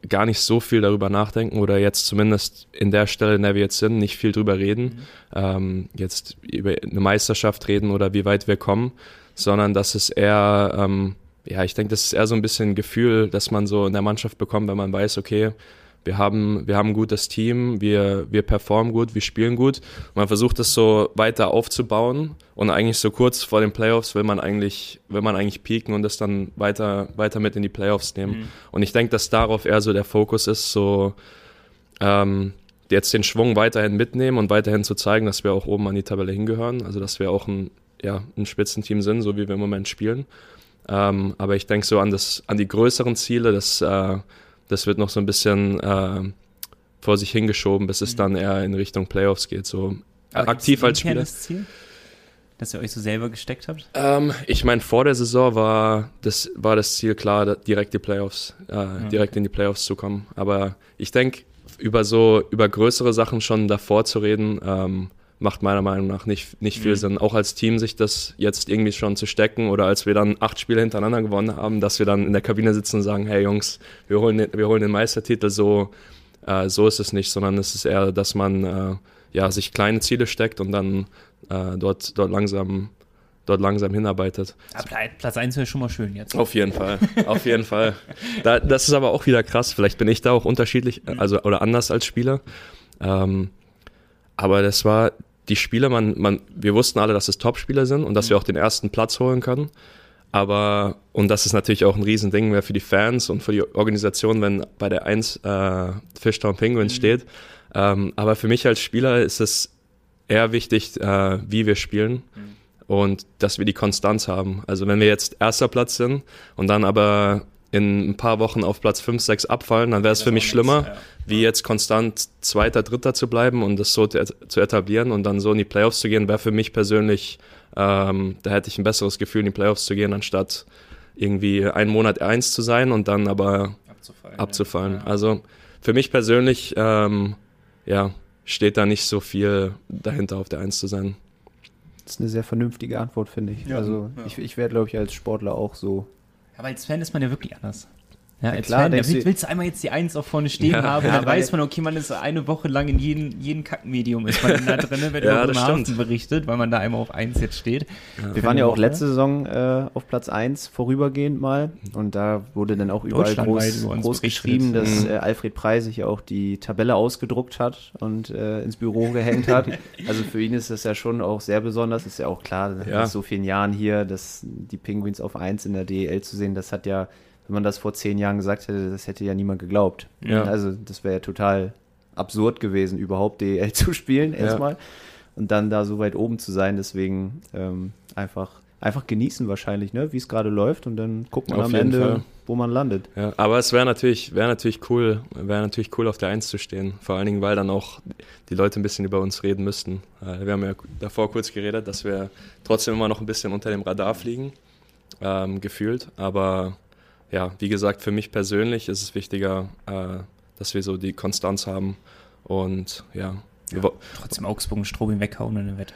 gar nicht so viel darüber nachdenken oder jetzt zumindest in der Stelle, in der wir jetzt sind, nicht viel drüber reden, mhm. ähm, jetzt über eine Meisterschaft reden oder wie weit wir kommen, sondern dass es eher, ähm, ja, ich denke, das ist eher so ein bisschen ein Gefühl, dass man so in der Mannschaft bekommt, wenn man weiß, okay, wir haben, wir haben ein gutes Team, wir, wir performen gut, wir spielen gut. Man versucht es so weiter aufzubauen und eigentlich so kurz vor den Playoffs will man eigentlich, will man eigentlich peaken und das dann weiter, weiter mit in die Playoffs nehmen. Mhm. Und ich denke, dass darauf eher so der Fokus ist, so ähm, jetzt den Schwung weiterhin mitnehmen und weiterhin zu zeigen, dass wir auch oben an die Tabelle hingehören, also dass wir auch ein, ja, ein Spitzenteam sind, so wie wir im Moment spielen. Ähm, aber ich denke so an, das, an die größeren Ziele, das äh, das wird noch so ein bisschen äh, vor sich hingeschoben, bis es mhm. dann eher in Richtung Playoffs geht. So Aber aktiv als Spieler. Ziel, dass ihr euch so selber gesteckt habt? Ähm, ich meine, vor der Saison war das, war das Ziel klar, direkt die Playoffs, äh, ja. direkt in die Playoffs zu kommen. Aber ich denke, über so über größere Sachen schon davor zu reden, ähm, macht meiner Meinung nach nicht, nicht viel mhm. Sinn. Auch als Team sich das jetzt irgendwie schon zu stecken oder als wir dann acht Spiele hintereinander gewonnen haben, dass wir dann in der Kabine sitzen und sagen, hey Jungs, wir holen den, wir holen den Meistertitel, so, äh, so ist es nicht, sondern es ist eher, dass man äh, ja, sich kleine Ziele steckt und dann äh, dort, dort langsam dort langsam hinarbeitet. Aber Platz 1 wäre schon mal schön jetzt. Auf jeden Fall, auf jeden Fall. Da, das ist aber auch wieder krass. Vielleicht bin ich da auch unterschiedlich, also oder anders als Spieler. Ähm, aber das war die Spieler, man, man, wir wussten alle, dass es Top-Spieler sind und dass wir mhm. auch den ersten Platz holen können. Aber, und das ist natürlich auch ein Riesending mehr für die Fans und für die Organisation, wenn bei der 1 äh, Fishtown Penguins mhm. steht. Ähm, aber für mich als Spieler ist es eher wichtig, äh, wie wir spielen mhm. und dass wir die Konstanz haben. Also wenn wir jetzt erster Platz sind und dann aber in ein paar Wochen auf Platz 5, 6 abfallen, dann wäre es für mich schlimmer, ja. wie jetzt konstant Zweiter, Dritter zu bleiben und das so zu etablieren und dann so in die Playoffs zu gehen, wäre für mich persönlich, ähm, da hätte ich ein besseres Gefühl, in die Playoffs zu gehen, anstatt irgendwie einen Monat eins zu sein und dann aber abzufallen. abzufallen. Ja. Also für mich persönlich, ähm, ja, steht da nicht so viel dahinter, auf der Eins zu sein. Das ist eine sehr vernünftige Antwort, finde ich. Ja, also ich, ich wäre, glaube ich, als Sportler auch so aber als Fan ist man ja wirklich anders. Ja, klar, Fan, willst, willst du einmal jetzt die Eins auch vorne stehen ja, haben, ja, dann weiß man, okay, man ist eine Woche lang in jedem, jedem Kackmedium ist man da drin, wenn ja, über Hafen berichtet, weil man da einmal auf Eins jetzt steht. Ja. Wir waren ja auch letzte Saison äh, auf Platz 1 vorübergehend mal und da wurde dann auch überall groß, groß geschrieben, dass mhm. äh, Alfred Preis sich ja auch die Tabelle ausgedruckt hat und äh, ins Büro gehängt hat. Also für ihn ist das ja schon auch sehr besonders, ist ja auch klar, nach so vielen Jahren hier, dass die Penguins auf 1 in der DEL zu sehen, das hat ja wenn man das vor zehn Jahren gesagt hätte, das hätte ja niemand geglaubt. Ja. Also das wäre ja total absurd gewesen, überhaupt DEL zu spielen erstmal ja. und dann da so weit oben zu sein. Deswegen ähm, einfach, einfach genießen wahrscheinlich, ne? wie es gerade läuft und dann guckt man Auf am Ende, Fall. wo man landet. Ja, aber es wäre natürlich, wäre natürlich cool, wäre natürlich cool auf der Eins zu stehen. Vor allen Dingen, weil dann auch die Leute ein bisschen über uns reden müssten. Äh, wir haben ja davor kurz geredet, dass wir trotzdem immer noch ein bisschen unter dem Radar fliegen, ähm, gefühlt. Aber ja, wie gesagt, für mich persönlich ist es wichtiger, äh, dass wir so die Konstanz haben und ja, Trotzdem Augsburg und Strobing weghauen in der Wette.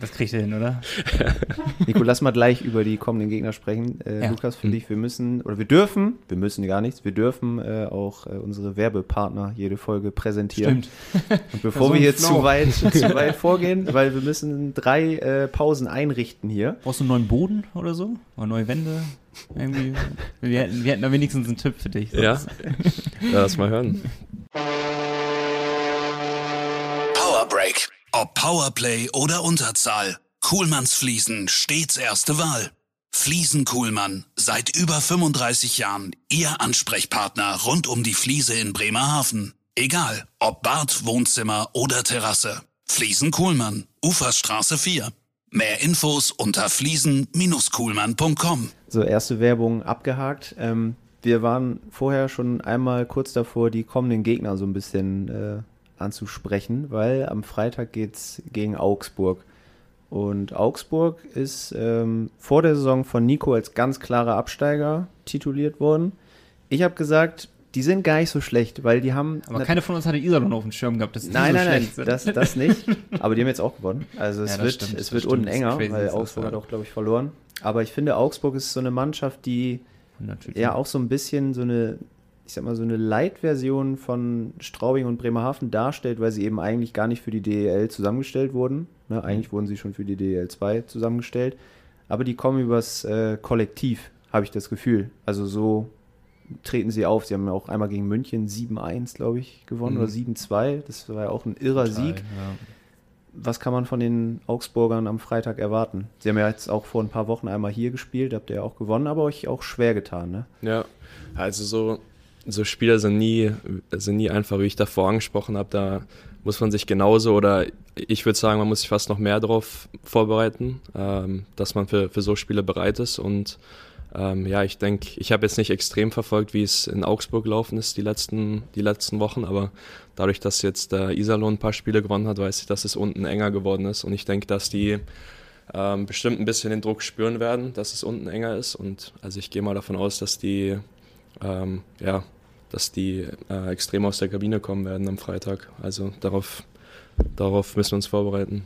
das kriegt ihr hin, oder? Nico, lass mal gleich über die kommenden Gegner sprechen. Äh, ja. Lukas, für mhm. dich, wir müssen, oder wir dürfen, wir müssen gar nichts, wir dürfen äh, auch äh, unsere Werbepartner jede Folge präsentieren. Stimmt. Und bevor wir hier zu weit, zu weit vorgehen, weil wir müssen drei äh, Pausen einrichten hier. Brauchst du einen neuen Boden oder so? Oder neue Wände? Irgendwie, wir, hätten, wir hätten da wenigstens einen Tipp für dich. Sonst. Ja, lass mal hören. Powerbreak. Ob Powerplay oder Unterzahl. Kuhlmanns Fliesen stets erste Wahl. Fliesen Kuhlmann. Seit über 35 Jahren Ihr Ansprechpartner rund um die Fliese in Bremerhaven. Egal, ob Bad, Wohnzimmer oder Terrasse. Fliesen Kuhlmann. Uferstraße 4. Mehr Infos unter fliesen-kuhlmann.com. So, erste Werbung abgehakt. Ähm, wir waren vorher schon einmal kurz davor, die kommenden Gegner so ein bisschen äh, anzusprechen, weil am Freitag geht es gegen Augsburg. Und Augsburg ist ähm, vor der Saison von Nico als ganz klarer Absteiger tituliert worden. Ich habe gesagt, die sind gar nicht so schlecht, weil die haben. Aber keiner von uns hatte Iserlohn auf dem Schirm gehabt. Dass nein, so nein, nein, das, das nicht. Aber die haben jetzt auch gewonnen. Also es ja, wird, stimmt, es wird unten enger, weil Augsburg hat auch, glaube ich, verloren. Aber ich finde, Augsburg ist so eine Mannschaft, die ja auch so ein bisschen so eine ich sag mal, so eine Light-Version von Straubing und Bremerhaven darstellt, weil sie eben eigentlich gar nicht für die DEL zusammengestellt wurden. Ne, eigentlich wurden sie schon für die DEL 2 zusammengestellt. Aber die kommen übers äh, Kollektiv, habe ich das Gefühl. Also so treten sie auf. Sie haben ja auch einmal gegen München 7-1, glaube ich, gewonnen mhm. oder 7-2. Das war ja auch ein irrer Total, Sieg. Ja. Was kann man von den Augsburgern am Freitag erwarten? Sie haben ja jetzt auch vor ein paar Wochen einmal hier gespielt, habt ihr ja auch gewonnen, aber euch auch schwer getan, ne? Ja, also so so Spieler sind nie, sind nie einfach, wie ich davor angesprochen habe. Da muss man sich genauso oder ich würde sagen, man muss sich fast noch mehr darauf vorbereiten, ähm, dass man für, für so Spiele bereit ist. Und ähm, ja, ich denke, ich habe jetzt nicht extrem verfolgt, wie es in Augsburg gelaufen ist die letzten, die letzten Wochen, aber dadurch, dass jetzt der Iserlohn ein paar Spiele gewonnen hat, weiß ich, dass es unten enger geworden ist. Und ich denke, dass die ähm, bestimmt ein bisschen den Druck spüren werden, dass es unten enger ist. Und also ich gehe mal davon aus, dass die ähm, ja, dass die äh, extrem aus der Kabine kommen werden am Freitag. Also darauf, darauf müssen wir uns vorbereiten.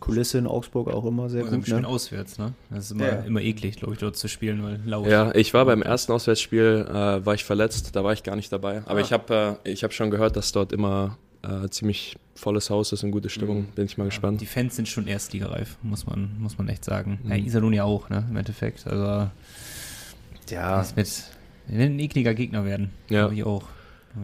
Kulisse in Augsburg auch immer sehr also gut. Ne? auswärts, ne? Das ist immer, ja. immer eklig, glaube ich, dort zu spielen, weil laut. Ja, ich war beim ersten Auswärtsspiel, äh, war ich verletzt, da war ich gar nicht dabei. Aber ah. ich habe äh, hab schon gehört, dass dort immer äh, ziemlich volles Haus ist und gute Stimmung. Mhm. Bin ich mal ja, gespannt. Die Fans sind schon erstligareif, muss man, muss man echt sagen. Mhm. Ja, Iserlohn ja auch, ne? Im Endeffekt. Also ja. Das wird, wir werden ein ekliger Gegner werden. Ja. Glaube ich auch.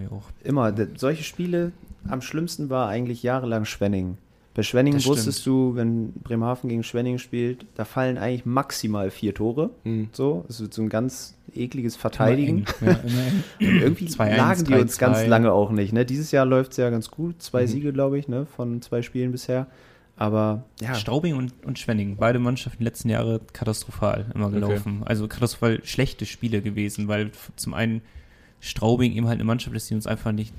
ich auch. Immer. Solche Spiele, am schlimmsten war eigentlich jahrelang Schwenning. Bei Schwenning wusstest du, wenn Bremerhaven gegen Schwenning spielt, da fallen eigentlich maximal vier Tore. Mhm. So, es wird so ein ganz ekliges Verteidigen. Immer ja, immer irgendwie 2, lagen 1, die 3, uns 2. ganz lange auch nicht. Ne? Dieses Jahr läuft es ja ganz gut. Zwei mhm. Siege, glaube ich, ne? von zwei Spielen bisher. Aber ja. Straubing und, und Schwenning, beide Mannschaften die letzten Jahre katastrophal immer gelaufen. Okay. Also katastrophal schlechte Spiele gewesen, weil zum einen Straubing eben halt eine Mannschaft ist, die uns einfach nicht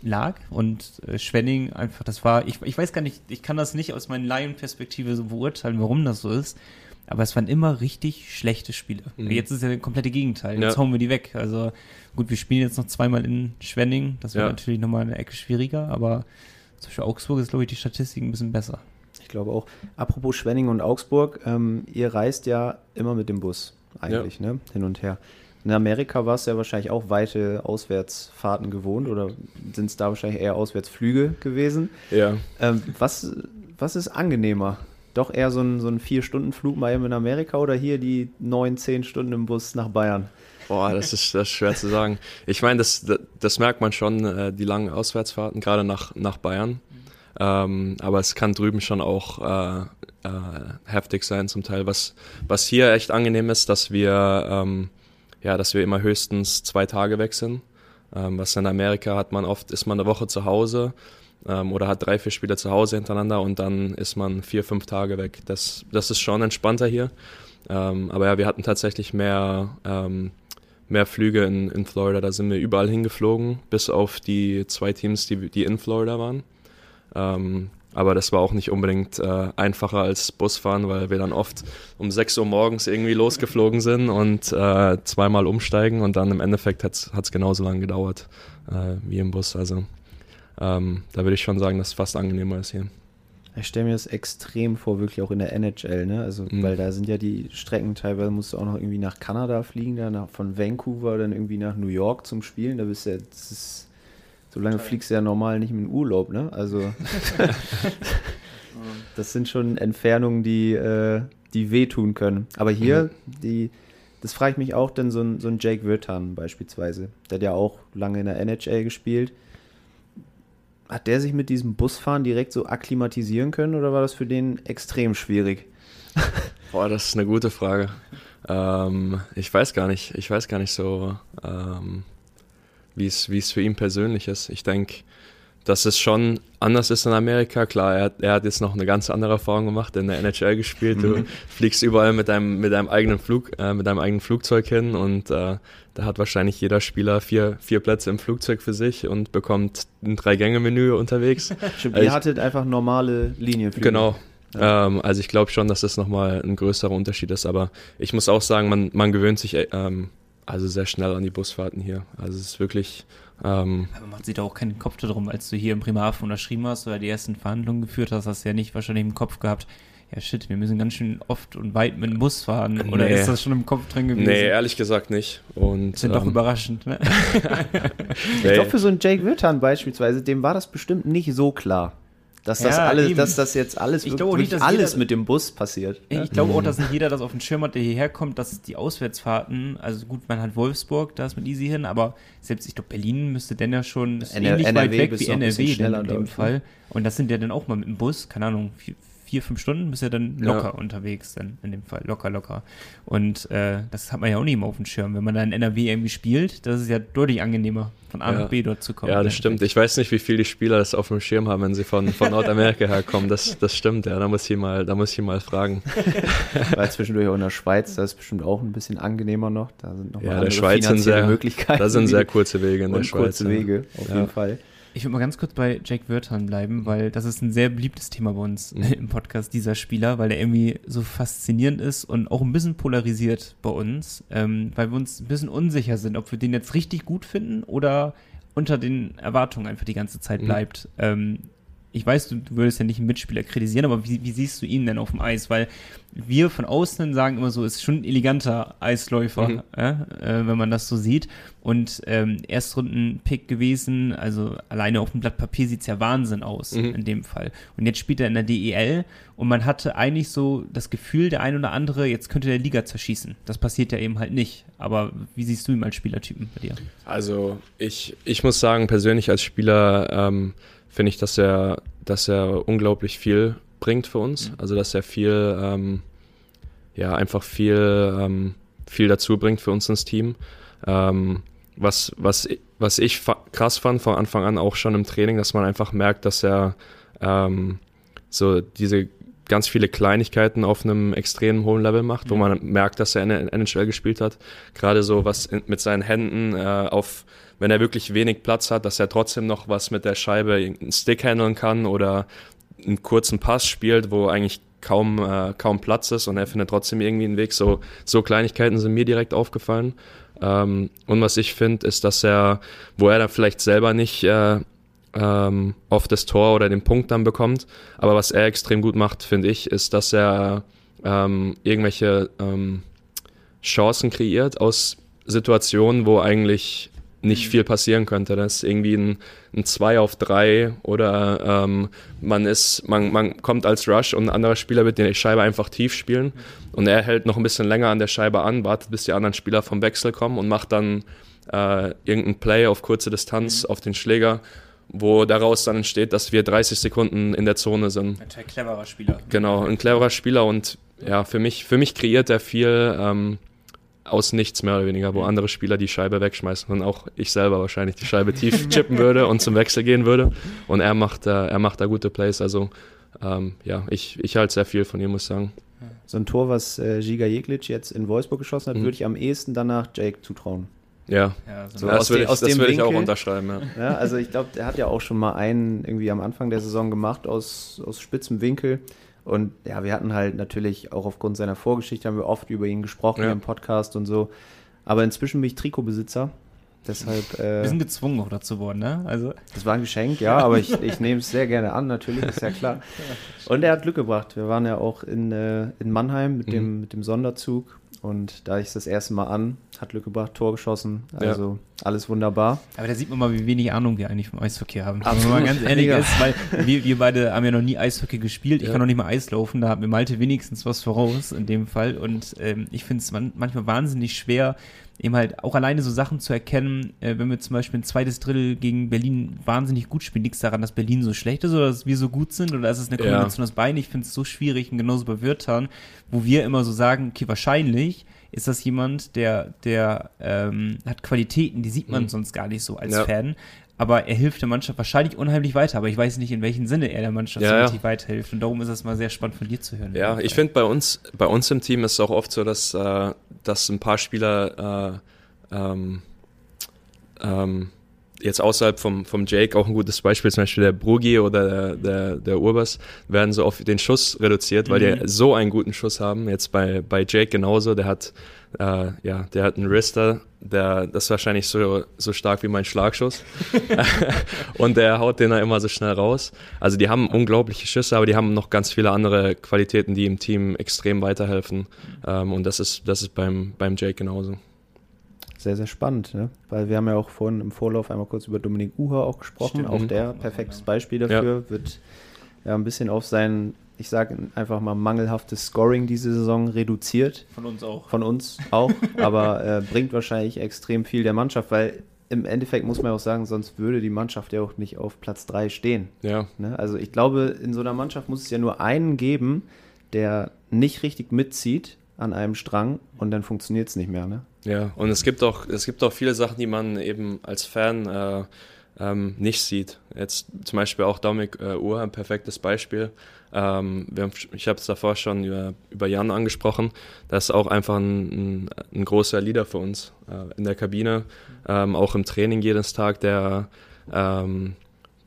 lag und äh, Schwenning einfach, das war, ich, ich weiß gar nicht, ich kann das nicht aus meiner Laienperspektive so beurteilen, warum das so ist, aber es waren immer richtig schlechte Spiele. Mhm. Jetzt ist ja das komplette Gegenteil, jetzt ja. hauen wir die weg. Also gut, wir spielen jetzt noch zweimal in Schwenning, das wird ja. natürlich nochmal eine Ecke schwieriger, aber zum Beispiel Augsburg ist, glaube ich, die Statistik ein bisschen besser glaube auch. Apropos Schwenning und Augsburg, ähm, ihr reist ja immer mit dem Bus eigentlich, ja. ne? Hin und her. In Amerika war es ja wahrscheinlich auch weite Auswärtsfahrten gewohnt oder sind es da wahrscheinlich eher Auswärtsflüge gewesen? Ja. Ähm, was, was ist angenehmer? Doch eher so ein, so ein Vier-Stunden-Flug mal eben in Amerika oder hier die neun, zehn Stunden im Bus nach Bayern? Boah, das ist, das ist schwer zu sagen. Ich meine, das, das, das, merkt man schon, äh, die langen Auswärtsfahrten, gerade nach, nach Bayern. Ähm, aber es kann drüben schon auch äh, äh, heftig sein zum Teil. Was, was hier echt angenehm ist, dass wir, ähm, ja, dass wir immer höchstens zwei Tage weg sind. Ähm, was in Amerika hat man oft, ist man eine Woche zu Hause ähm, oder hat drei, vier Spiele zu Hause hintereinander und dann ist man vier, fünf Tage weg. Das, das ist schon entspannter hier. Ähm, aber ja, wir hatten tatsächlich mehr, ähm, mehr Flüge in, in Florida. Da sind wir überall hingeflogen, bis auf die zwei Teams, die, die in Florida waren. Ähm, aber das war auch nicht unbedingt äh, einfacher als Busfahren, weil wir dann oft um 6 Uhr morgens irgendwie losgeflogen sind und äh, zweimal umsteigen und dann im Endeffekt hat es genauso lange gedauert äh, wie im Bus. Also ähm, da würde ich schon sagen, dass es fast angenehmer ist hier. Ich stelle mir das extrem vor, wirklich auch in der NHL, ne? Also, mhm. weil da sind ja die Strecken, teilweise musst du auch noch irgendwie nach Kanada fliegen, dann von Vancouver dann irgendwie nach New York zum Spielen. Da bist du ja, das ist, so lange fliegst du ja normal nicht mit dem Urlaub, ne? Also, das sind schon Entfernungen, die, äh, die wehtun können. Aber hier, mhm. die, das frage ich mich auch, denn so ein, so ein Jake Wirtan beispielsweise, der hat ja auch lange in der NHL gespielt hat der sich mit diesem Busfahren direkt so akklimatisieren können oder war das für den extrem schwierig? Boah, das ist eine gute Frage. Ähm, ich weiß gar nicht, ich weiß gar nicht so, ähm, wie es für ihn persönlich ist. Ich denke, dass es schon anders ist in Amerika. Klar, er, er, hat jetzt noch eine ganz andere Erfahrung gemacht, in der NHL gespielt. Du mhm. fliegst überall mit deinem, mit deinem eigenen Flug, äh, mit deinem eigenen Flugzeug hin und äh, da hat wahrscheinlich jeder Spieler vier, vier Plätze im Flugzeug für sich und bekommt ein Drei-Gänge-Menü unterwegs. Stimmt, also ihr hattet einfach normale Linienflüge. Genau. Ja. Ähm, also ich glaube schon, dass das nochmal ein größerer Unterschied ist, aber ich muss auch sagen, man, man gewöhnt sich ähm, also sehr schnell an die Busfahrten hier. Also es ist wirklich ähm, Aber sich da auch keinen Kopf darum, als du hier im Primarhafen unterschrieben hast oder die ersten Verhandlungen geführt hast, hast du ja nicht wahrscheinlich im Kopf gehabt, ja shit, wir müssen ganz schön oft und weit mit dem Bus fahren. Oder nee. ist das schon im Kopf drin gewesen? Nee, ehrlich gesagt nicht. Und, sind ähm, doch überraschend, ne? ich glaube, für so einen Jake Wirtan beispielsweise, dem war das bestimmt nicht so klar. Dass das ja, alles, dass das jetzt alles ich wirklich nicht, alles jeder, mit dem Bus passiert. Ich glaube auch, mhm. dass nicht jeder das auf dem Schirm hat, der hierher kommt, dass die Auswärtsfahrten, also gut, man hat Wolfsburg, da ist mit easy hin, aber selbst ich glaube, Berlin müsste denn ja schon ist NR, eh nicht weit weg wie NRW in dem Fall. Und das sind ja dann auch mal mit dem Bus, keine Ahnung, vier, fünf Stunden bist du ja dann locker ja. unterwegs, dann in dem Fall, locker, locker. Und äh, das hat man ja auch nicht immer auf dem Schirm. Wenn man dann in NRW irgendwie spielt, das ist ja deutlich angenehmer, von A ja. nach B dort zu kommen. Ja, das stimmt. Ich weiß nicht, wie viele die Spieler das auf dem Schirm haben, wenn sie von, von Nordamerika herkommen. Das, das stimmt, ja. Da muss ich mal, da muss ich mal fragen. Weil zwischendurch auch in der Schweiz, das ist bestimmt auch ein bisschen angenehmer noch. Da sind noch ja, der Schweiz sind sehr, Möglichkeiten. Da sind sehr kurze Wege in der Schweiz. Kurze Wege, auf jeden Fall. Ich würde mal ganz kurz bei Jake Wirtan bleiben, weil das ist ein sehr beliebtes Thema bei uns mhm. im Podcast, dieser Spieler, weil er irgendwie so faszinierend ist und auch ein bisschen polarisiert bei uns, ähm, weil wir uns ein bisschen unsicher sind, ob wir den jetzt richtig gut finden oder unter den Erwartungen einfach die ganze Zeit mhm. bleibt. Mhm. Ähm, ich weiß, du, du, würdest ja nicht einen Mitspieler kritisieren, aber wie, wie, siehst du ihn denn auf dem Eis? Weil wir von außen sagen immer so, ist schon ein eleganter Eisläufer, mhm. äh, wenn man das so sieht. Und ähm, Erstrunden-Pick gewesen, also alleine auf dem Blatt Papier sieht es ja Wahnsinn aus mhm. in dem Fall. Und jetzt spielt er in der DEL und man hatte eigentlich so das Gefühl, der ein oder andere, jetzt könnte der Liga zerschießen. Das passiert ja eben halt nicht. Aber wie siehst du ihn als Spielertypen bei dir? Also ich, ich muss sagen, persönlich als Spieler ähm, finde ich, dass er, dass er unglaublich viel bringt für uns. Mhm. Also dass er viel, ähm, ja, einfach viel, ähm, viel dazu bringt für uns ins Team. Ähm, was, was, was ich krass fand von Anfang an auch schon im Training, dass man einfach merkt, dass er ähm, so diese ganz viele Kleinigkeiten auf einem extrem hohen Level macht, wo man merkt, dass er NHL gespielt hat. Gerade so was mit seinen Händen äh, auf wenn er wirklich wenig Platz hat, dass er trotzdem noch was mit der Scheibe, einen Stick handeln kann oder einen kurzen Pass spielt, wo eigentlich kaum, äh, kaum Platz ist und er findet trotzdem irgendwie einen Weg. So, so Kleinigkeiten sind mir direkt aufgefallen. Ähm, und was ich finde, ist, dass er, wo er dann vielleicht selber nicht äh, ähm, oft das Tor oder den Punkt dann bekommt, aber was er extrem gut macht, finde ich, ist, dass er ähm, irgendwelche ähm, Chancen kreiert aus Situationen, wo eigentlich nicht viel passieren könnte. Das ist irgendwie ein, ein 2 auf 3 oder ähm, man ist, man, man kommt als Rush und ein anderer Spieler wird die Scheibe einfach tief spielen und er hält noch ein bisschen länger an der Scheibe an, wartet bis die anderen Spieler vom Wechsel kommen und macht dann äh, irgendein Play auf kurze Distanz mhm. auf den Schläger, wo daraus dann entsteht, dass wir 30 Sekunden in der Zone sind. Ein cleverer Spieler. Genau, ein cleverer Spieler und ja, für mich, für mich kreiert er viel. Ähm, aus nichts mehr oder weniger, wo andere Spieler die Scheibe wegschmeißen und auch ich selber wahrscheinlich die Scheibe tief chippen würde und zum Wechsel gehen würde. Und er macht, äh, er macht da gute Plays. Also ähm, ja, ich, ich halte sehr viel von ihm, muss ich sagen. So ein Tor, was äh, Giga Jeglic jetzt in Wolfsburg geschossen hat, mhm. würde ich am ehesten danach Jake zutrauen. Ja, Ja, so So das aus würde de- ich, aus das dem würde ich auch unterschreiben. Ja. Ja, also ich glaube, der hat ja auch schon mal einen irgendwie am Anfang der Saison gemacht aus, aus spitzem Winkel. Und ja, wir hatten halt natürlich auch aufgrund seiner Vorgeschichte haben wir oft über ihn gesprochen Ja. im Podcast und so. Aber inzwischen bin ich Trikotbesitzer. Deshalb, Wir äh, sind gezwungen auch dazu worden, ne? Also, das war ein Geschenk, ja, aber ich, ich nehme es sehr gerne an, natürlich, ist ja klar. Und er hat Glück gebracht. Wir waren ja auch in, äh, in Mannheim mit, dem, mit dem Sonderzug. Und da ich das erste Mal an, hat Glück gebracht, Tor geschossen. Ja. Also alles wunderbar. aber da sieht man mal, wie wenig Ahnung wir eigentlich vom Eishockey haben. Absolut. Wenn man mal ganz ehrlich Mega. ist, weil wir, wir beide haben ja noch nie Eishockey gespielt. Ich Ja. kann noch nicht mal Eis laufen, da hat mir Malte wenigstens was voraus in dem Fall. Und ähm, ich finde es man, manchmal wahnsinnig schwer, eben halt auch alleine so Sachen zu erkennen, äh, wenn wir zum Beispiel ein zweites Drittel gegen Berlin wahnsinnig gut spielen, liegt es daran, dass Berlin so schlecht ist oder dass wir so gut sind oder ist es eine Ja. Kombination aus beiden? Ich finde es so schwierig und genauso bei Wirtern, wo wir immer so sagen, okay, wahrscheinlich ist das jemand, der, der ähm, hat Qualitäten, die sieht man Mhm. sonst gar nicht so als Ja. Fan. Aber er hilft der Mannschaft wahrscheinlich unheimlich weiter. Aber ich weiß nicht, in welchem Sinne er der Mannschaft Ja, so ja. richtig weiterhilft. Und darum ist es mal sehr spannend von dir zu hören. Ja, ich finde bei uns, bei uns im Team ist es auch oft so, dass, äh, dass ein paar Spieler äh, ähm, ähm, jetzt außerhalb vom, vom Jake auch ein gutes Beispiel, zum Beispiel der Brugi oder der, der, der Urbas, werden so auf den Schuss reduziert, weil Mhm. die so einen guten Schuss haben. Jetzt bei, bei Jake genauso, der hat, äh, ja, der hat einen Wrister, der, das ist wahrscheinlich so, so stark wie mein Schlagschuss. und der haut den da immer so schnell raus. Also die haben unglaubliche Schüsse, aber die haben noch ganz viele andere Qualitäten, die im Team extrem weiterhelfen. Ähm, und das ist, das ist beim, beim Jake genauso. Sehr, sehr spannend, ne? weil wir haben ja auch vorhin im Vorlauf einmal kurz über Dominik Uher auch gesprochen. Stimmt. Auch Mhm. der perfektes Beispiel dafür wird ja ein bisschen auf sein, ich sage einfach mal mangelhaftes Scoring diese Saison reduziert. Von uns auch. Von uns auch, aber äh, bringt wahrscheinlich extrem viel der Mannschaft, weil im Endeffekt muss man auch sagen, sonst würde die Mannschaft ja auch nicht auf Platz 3 stehen. Ja, Ne? Also ich glaube, in so einer Mannschaft muss es ja nur einen geben, der nicht richtig mitzieht an einem Strang und dann funktioniert es nicht mehr. Ne? ja. Und es gibt auch, es gibt auch viele Sachen, die man eben als Fan äh, ähm, nicht sieht. Jetzt zum Beispiel auch Dominik äh, Uhr, ein perfektes Beispiel. Ähm, haben, ich habe es davor schon über, über Jan angesprochen. Das ist auch einfach ein, ein, ein großer Leader für uns äh, in der Kabine, ähm, auch im Training jedes Tag. Der, ähm,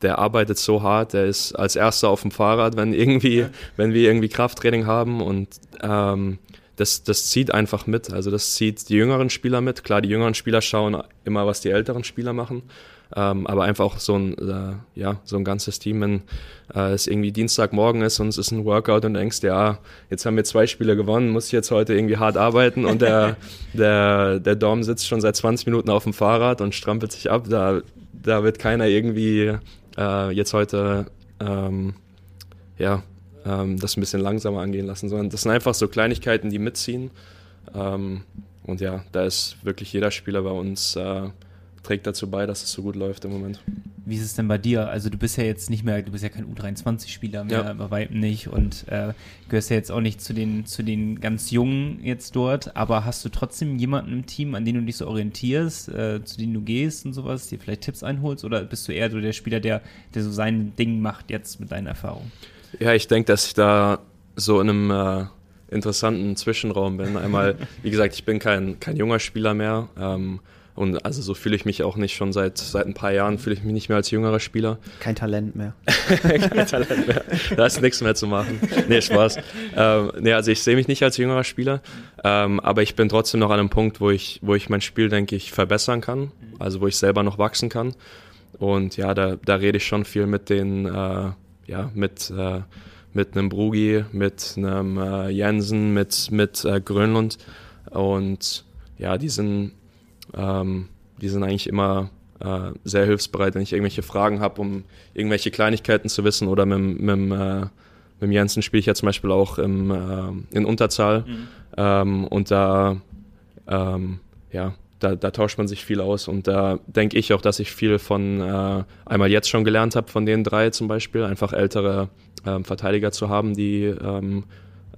der arbeitet so hart, der ist als erster auf dem Fahrrad, wenn irgendwie, wenn wir irgendwie Krafttraining haben und ähm, das, das zieht einfach mit. Also das zieht die jüngeren Spieler mit. Klar, die jüngeren Spieler schauen immer, was die älteren Spieler machen. Ähm, aber einfach auch so ein, äh, ja, so ein ganzes Team, wenn äh, es irgendwie Dienstagmorgen ist und es ist ein Workout und du denkst, ja, jetzt haben wir zwei Spiele gewonnen, muss ich jetzt heute irgendwie hart arbeiten und der, der, der Dom sitzt schon seit 20 Minuten auf dem Fahrrad und strampelt sich ab. Da, da wird keiner irgendwie äh, jetzt heute ähm, ja, ähm, das ein bisschen langsamer angehen lassen, sondern das sind einfach so Kleinigkeiten, die mitziehen. Ähm, und ja, da ist wirklich jeder Spieler bei uns äh, trägt dazu bei, dass es so gut läuft im Moment. Wie ist es denn bei dir? Also du bist ja jetzt nicht mehr, du bist ja kein U23-Spieler mehr, Ja. bei weitem nicht und äh, gehörst ja jetzt auch nicht zu den, zu den ganz Jungen jetzt dort, aber hast du trotzdem jemanden im Team, an den du dich so orientierst, äh, zu denen du gehst und sowas, dir vielleicht Tipps einholst oder bist du eher so der Spieler, der, der so sein Ding macht jetzt mit deinen Erfahrungen? Ja, ich denke, dass ich da so in einem äh, interessanten Zwischenraum bin. Einmal, wie gesagt, ich bin kein, kein junger Spieler mehr. Ähm, und also so fühle ich mich auch nicht schon seit, seit ein paar Jahren, fühle ich mich nicht mehr als jüngerer Spieler. Kein Talent mehr. Kein Talent mehr. Da ist nichts mehr zu machen. Nee, Spaß. Ähm, nee, also ich sehe mich nicht als jüngerer Spieler, ähm, aber ich bin trotzdem noch an einem Punkt, wo ich, wo ich mein Spiel, denke ich, verbessern kann. Also wo ich selber noch wachsen kann. Und ja, da, da rede ich schon viel mit den, äh, ja, mit, äh, mit einem Brugi, mit einem äh, Jensen, mit, mit äh, Grönlund. Und ja, die sind, ähm, die sind eigentlich immer äh, sehr hilfsbereit, wenn ich irgendwelche Fragen habe, um irgendwelche Kleinigkeiten zu wissen. Oder mit, mit, äh, mit dem Jensen spiele ich ja zum Beispiel auch im, äh, in Unterzahl. Ähm, und da, ähm, ja, da, da tauscht man sich viel aus. Und da denke ich auch, dass ich viel von äh, einmal jetzt schon gelernt habe, von den drei zum Beispiel, einfach ältere ähm, Verteidiger zu haben, die, ähm,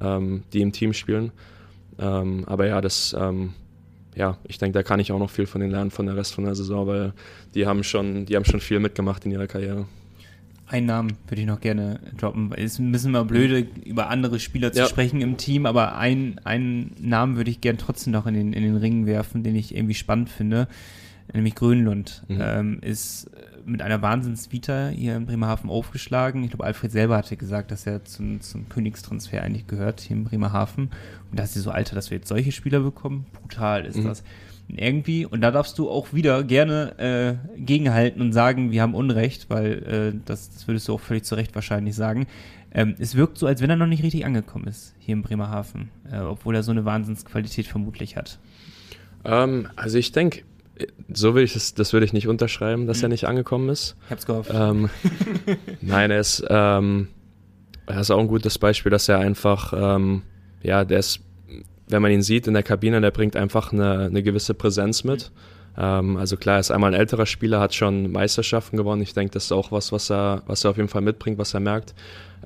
ähm, die im Team spielen. Ähm, aber ja, das, ähm, ja, ich denke, da kann ich auch noch viel von denen lernen von der Rest von der Saison, weil die haben schon, die haben schon viel mitgemacht in ihrer Karriere. Einen Namen würde ich noch gerne droppen. Es ist ein bisschen mal blöde, über andere Spieler zu Ja. sprechen im Team, aber ein, einen Namen würde ich gerne trotzdem noch in den, in den Ring werfen, den ich irgendwie spannend finde. Nämlich Grönlund Mhm. ähm, ist mit einer Wahnsinnsvita hier in Bremerhaven aufgeschlagen. Ich glaube, Alfred selber hatte gesagt, dass er zum, zum Königstransfer eigentlich gehört hier in Bremerhaven. Und da ist sie so, Alter, dass wir jetzt solche Spieler bekommen. Brutal ist Mhm. das. Irgendwie, und da darfst du auch wieder gerne äh, gegenhalten und sagen, wir haben Unrecht, weil äh, das, das würdest du auch völlig zu Recht wahrscheinlich sagen. Ähm, es wirkt so, als wenn er noch nicht richtig angekommen ist hier in Bremerhaven, äh, obwohl er so eine Wahnsinnsqualität vermutlich hat. Ähm, also ich denke, so will ich das, das würde ich nicht unterschreiben, dass Mhm. er nicht angekommen ist. Ich hab's gehofft. Ähm, nein, er ist, ähm, er ist auch ein gutes Beispiel, dass er einfach, ähm, ja, der ist, wenn man ihn sieht in der Kabine, der bringt einfach eine, eine gewisse Präsenz mit. Ähm, also klar, er ist einmal ein älterer Spieler, hat schon Meisterschaften gewonnen. Ich denke, das ist auch was, was er, was er auf jeden Fall mitbringt, was er merkt.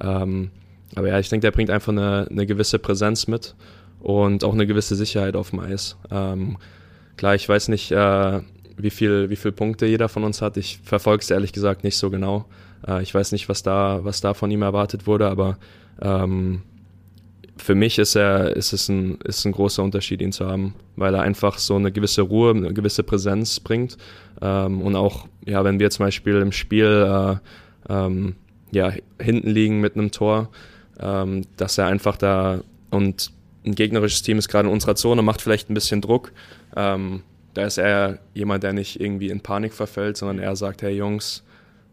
Ähm, aber ja, ich denke, der bringt einfach eine, eine gewisse Präsenz mit und auch eine gewisse Sicherheit auf dem Eis. Ähm, klar, ich weiß nicht, äh, wie viel, wie viel Punkte jeder von uns hat. Ich verfolge es ehrlich gesagt nicht so genau. Äh, ich weiß nicht, was da, was da von ihm erwartet wurde, aber ähm, für mich ist er, ist es ein, ist ein großer Unterschied, ihn zu haben, weil er einfach so eine gewisse Ruhe, eine gewisse Präsenz bringt. Ähm, und auch, ja, wenn wir zum Beispiel im Spiel äh, ähm, ja, hinten liegen mit einem Tor, ähm, dass er einfach da und ein gegnerisches Team ist gerade in unserer Zone, macht vielleicht ein bisschen Druck. Ähm, da ist er jemand, der nicht irgendwie in Panik verfällt, sondern er sagt, hey Jungs,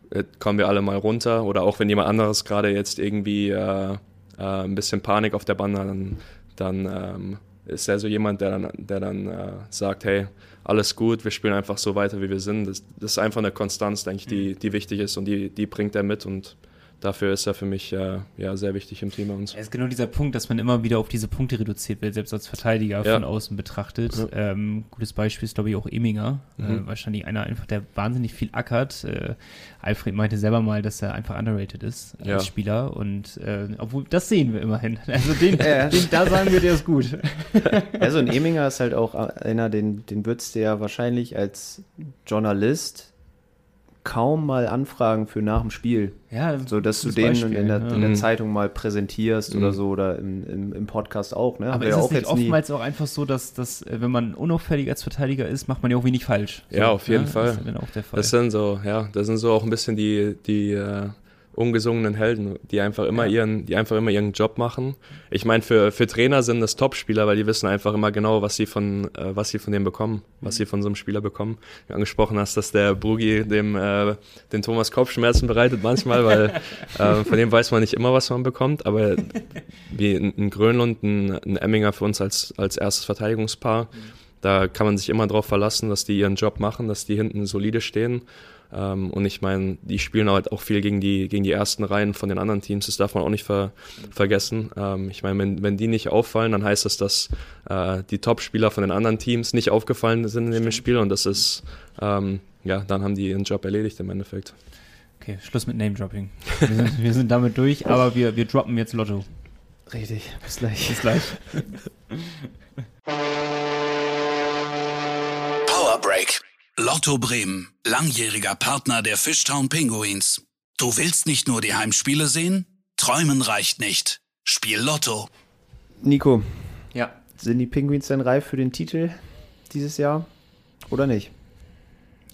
äh, kommen wir alle mal runter. Oder auch wenn jemand anderes gerade jetzt irgendwie äh, äh, ein bisschen Panik auf der Bande dann, dann ähm, ist er so jemand, der dann, der dann äh, sagt, hey, alles gut, wir spielen einfach so weiter, wie wir sind. Das, das ist einfach eine Konstanz, denke ich, die, die wichtig ist und die, die bringt er mit und dafür ist er für mich äh, ja, sehr wichtig im Team bei uns. Es ist genau dieser Punkt, dass man immer wieder auf diese Punkte reduziert wird, selbst als Verteidiger Ja. von außen betrachtet. Ähm, gutes Beispiel ist, glaube ich, auch Eminger. Äh, Mhm. wahrscheinlich einer einfach, der wahnsinnig viel ackert. Äh, Alfred meinte selber mal, dass er einfach underrated ist als Ja. Spieler. Und äh, obwohl, das sehen wir immerhin. Also den, Ja. den da sagen wir, der ist gut. Also ein Eminger ist halt auch einer, den, den würdest du ja wahrscheinlich als Journalist kaum mal anfragen für nach dem Spiel. Ja, So dass du den in, der, ja. in der Mhm. Zeitung mal präsentierst Mhm. oder so oder im, im, im Podcast auch, ne? Aber ist ja es nicht jetzt nie- oftmals auch einfach so, dass, dass äh, wenn man unauffällig als Verteidiger ist, macht man ja auch wenig falsch? So, Ja, auf jeden ne? Fall. Das ist ja dann auch der Fall. Das sind so, ja, das sind so auch ein bisschen die, die äh, ungesungenen Helden, die einfach immer Ja. ihren, die einfach immer ihren Job machen. Ich meine, für, für Trainer sind das Topspieler, weil die wissen einfach immer genau, was sie von, äh, was sie von dem bekommen, was sie von so einem Spieler bekommen. Du angesprochen hast, dass der Brugi dem, äh, den Thomas Kopfschmerzen bereitet manchmal, weil äh, von dem weiß man nicht immer, was man bekommt, aber wie ein, Grönlund, ein, ein Emminger für uns als, als erstes Verteidigungspaar, da kann man sich immer darauf verlassen, dass die ihren Job machen, dass die hinten solide stehen. Ähm, und ich meine, die spielen halt auch viel gegen die, gegen die ersten Reihen von den anderen Teams. Das darf man auch nicht ver vergessen. Ähm, ich meine, wenn, wenn die nicht auffallen, dann heißt das, dass äh, die Top-Spieler von den anderen Teams nicht aufgefallen sind in dem Spiel. Und das ist, ähm, ja, dann haben die ihren Job erledigt im Endeffekt. Okay, Schluss mit Name-Dropping. Wir sind, wir sind damit durch, aber wir, wir droppen jetzt Lotto. Richtig, bis gleich. Bis gleich. Power Break. Lotto Bremen, langjähriger Partner der Fishtown Pinguins. Du willst nicht nur die Heimspiele sehen? Träumen reicht nicht. Spiel Lotto. Nico, Ja. sind die Penguins denn reif für den Titel dieses Jahr oder nicht?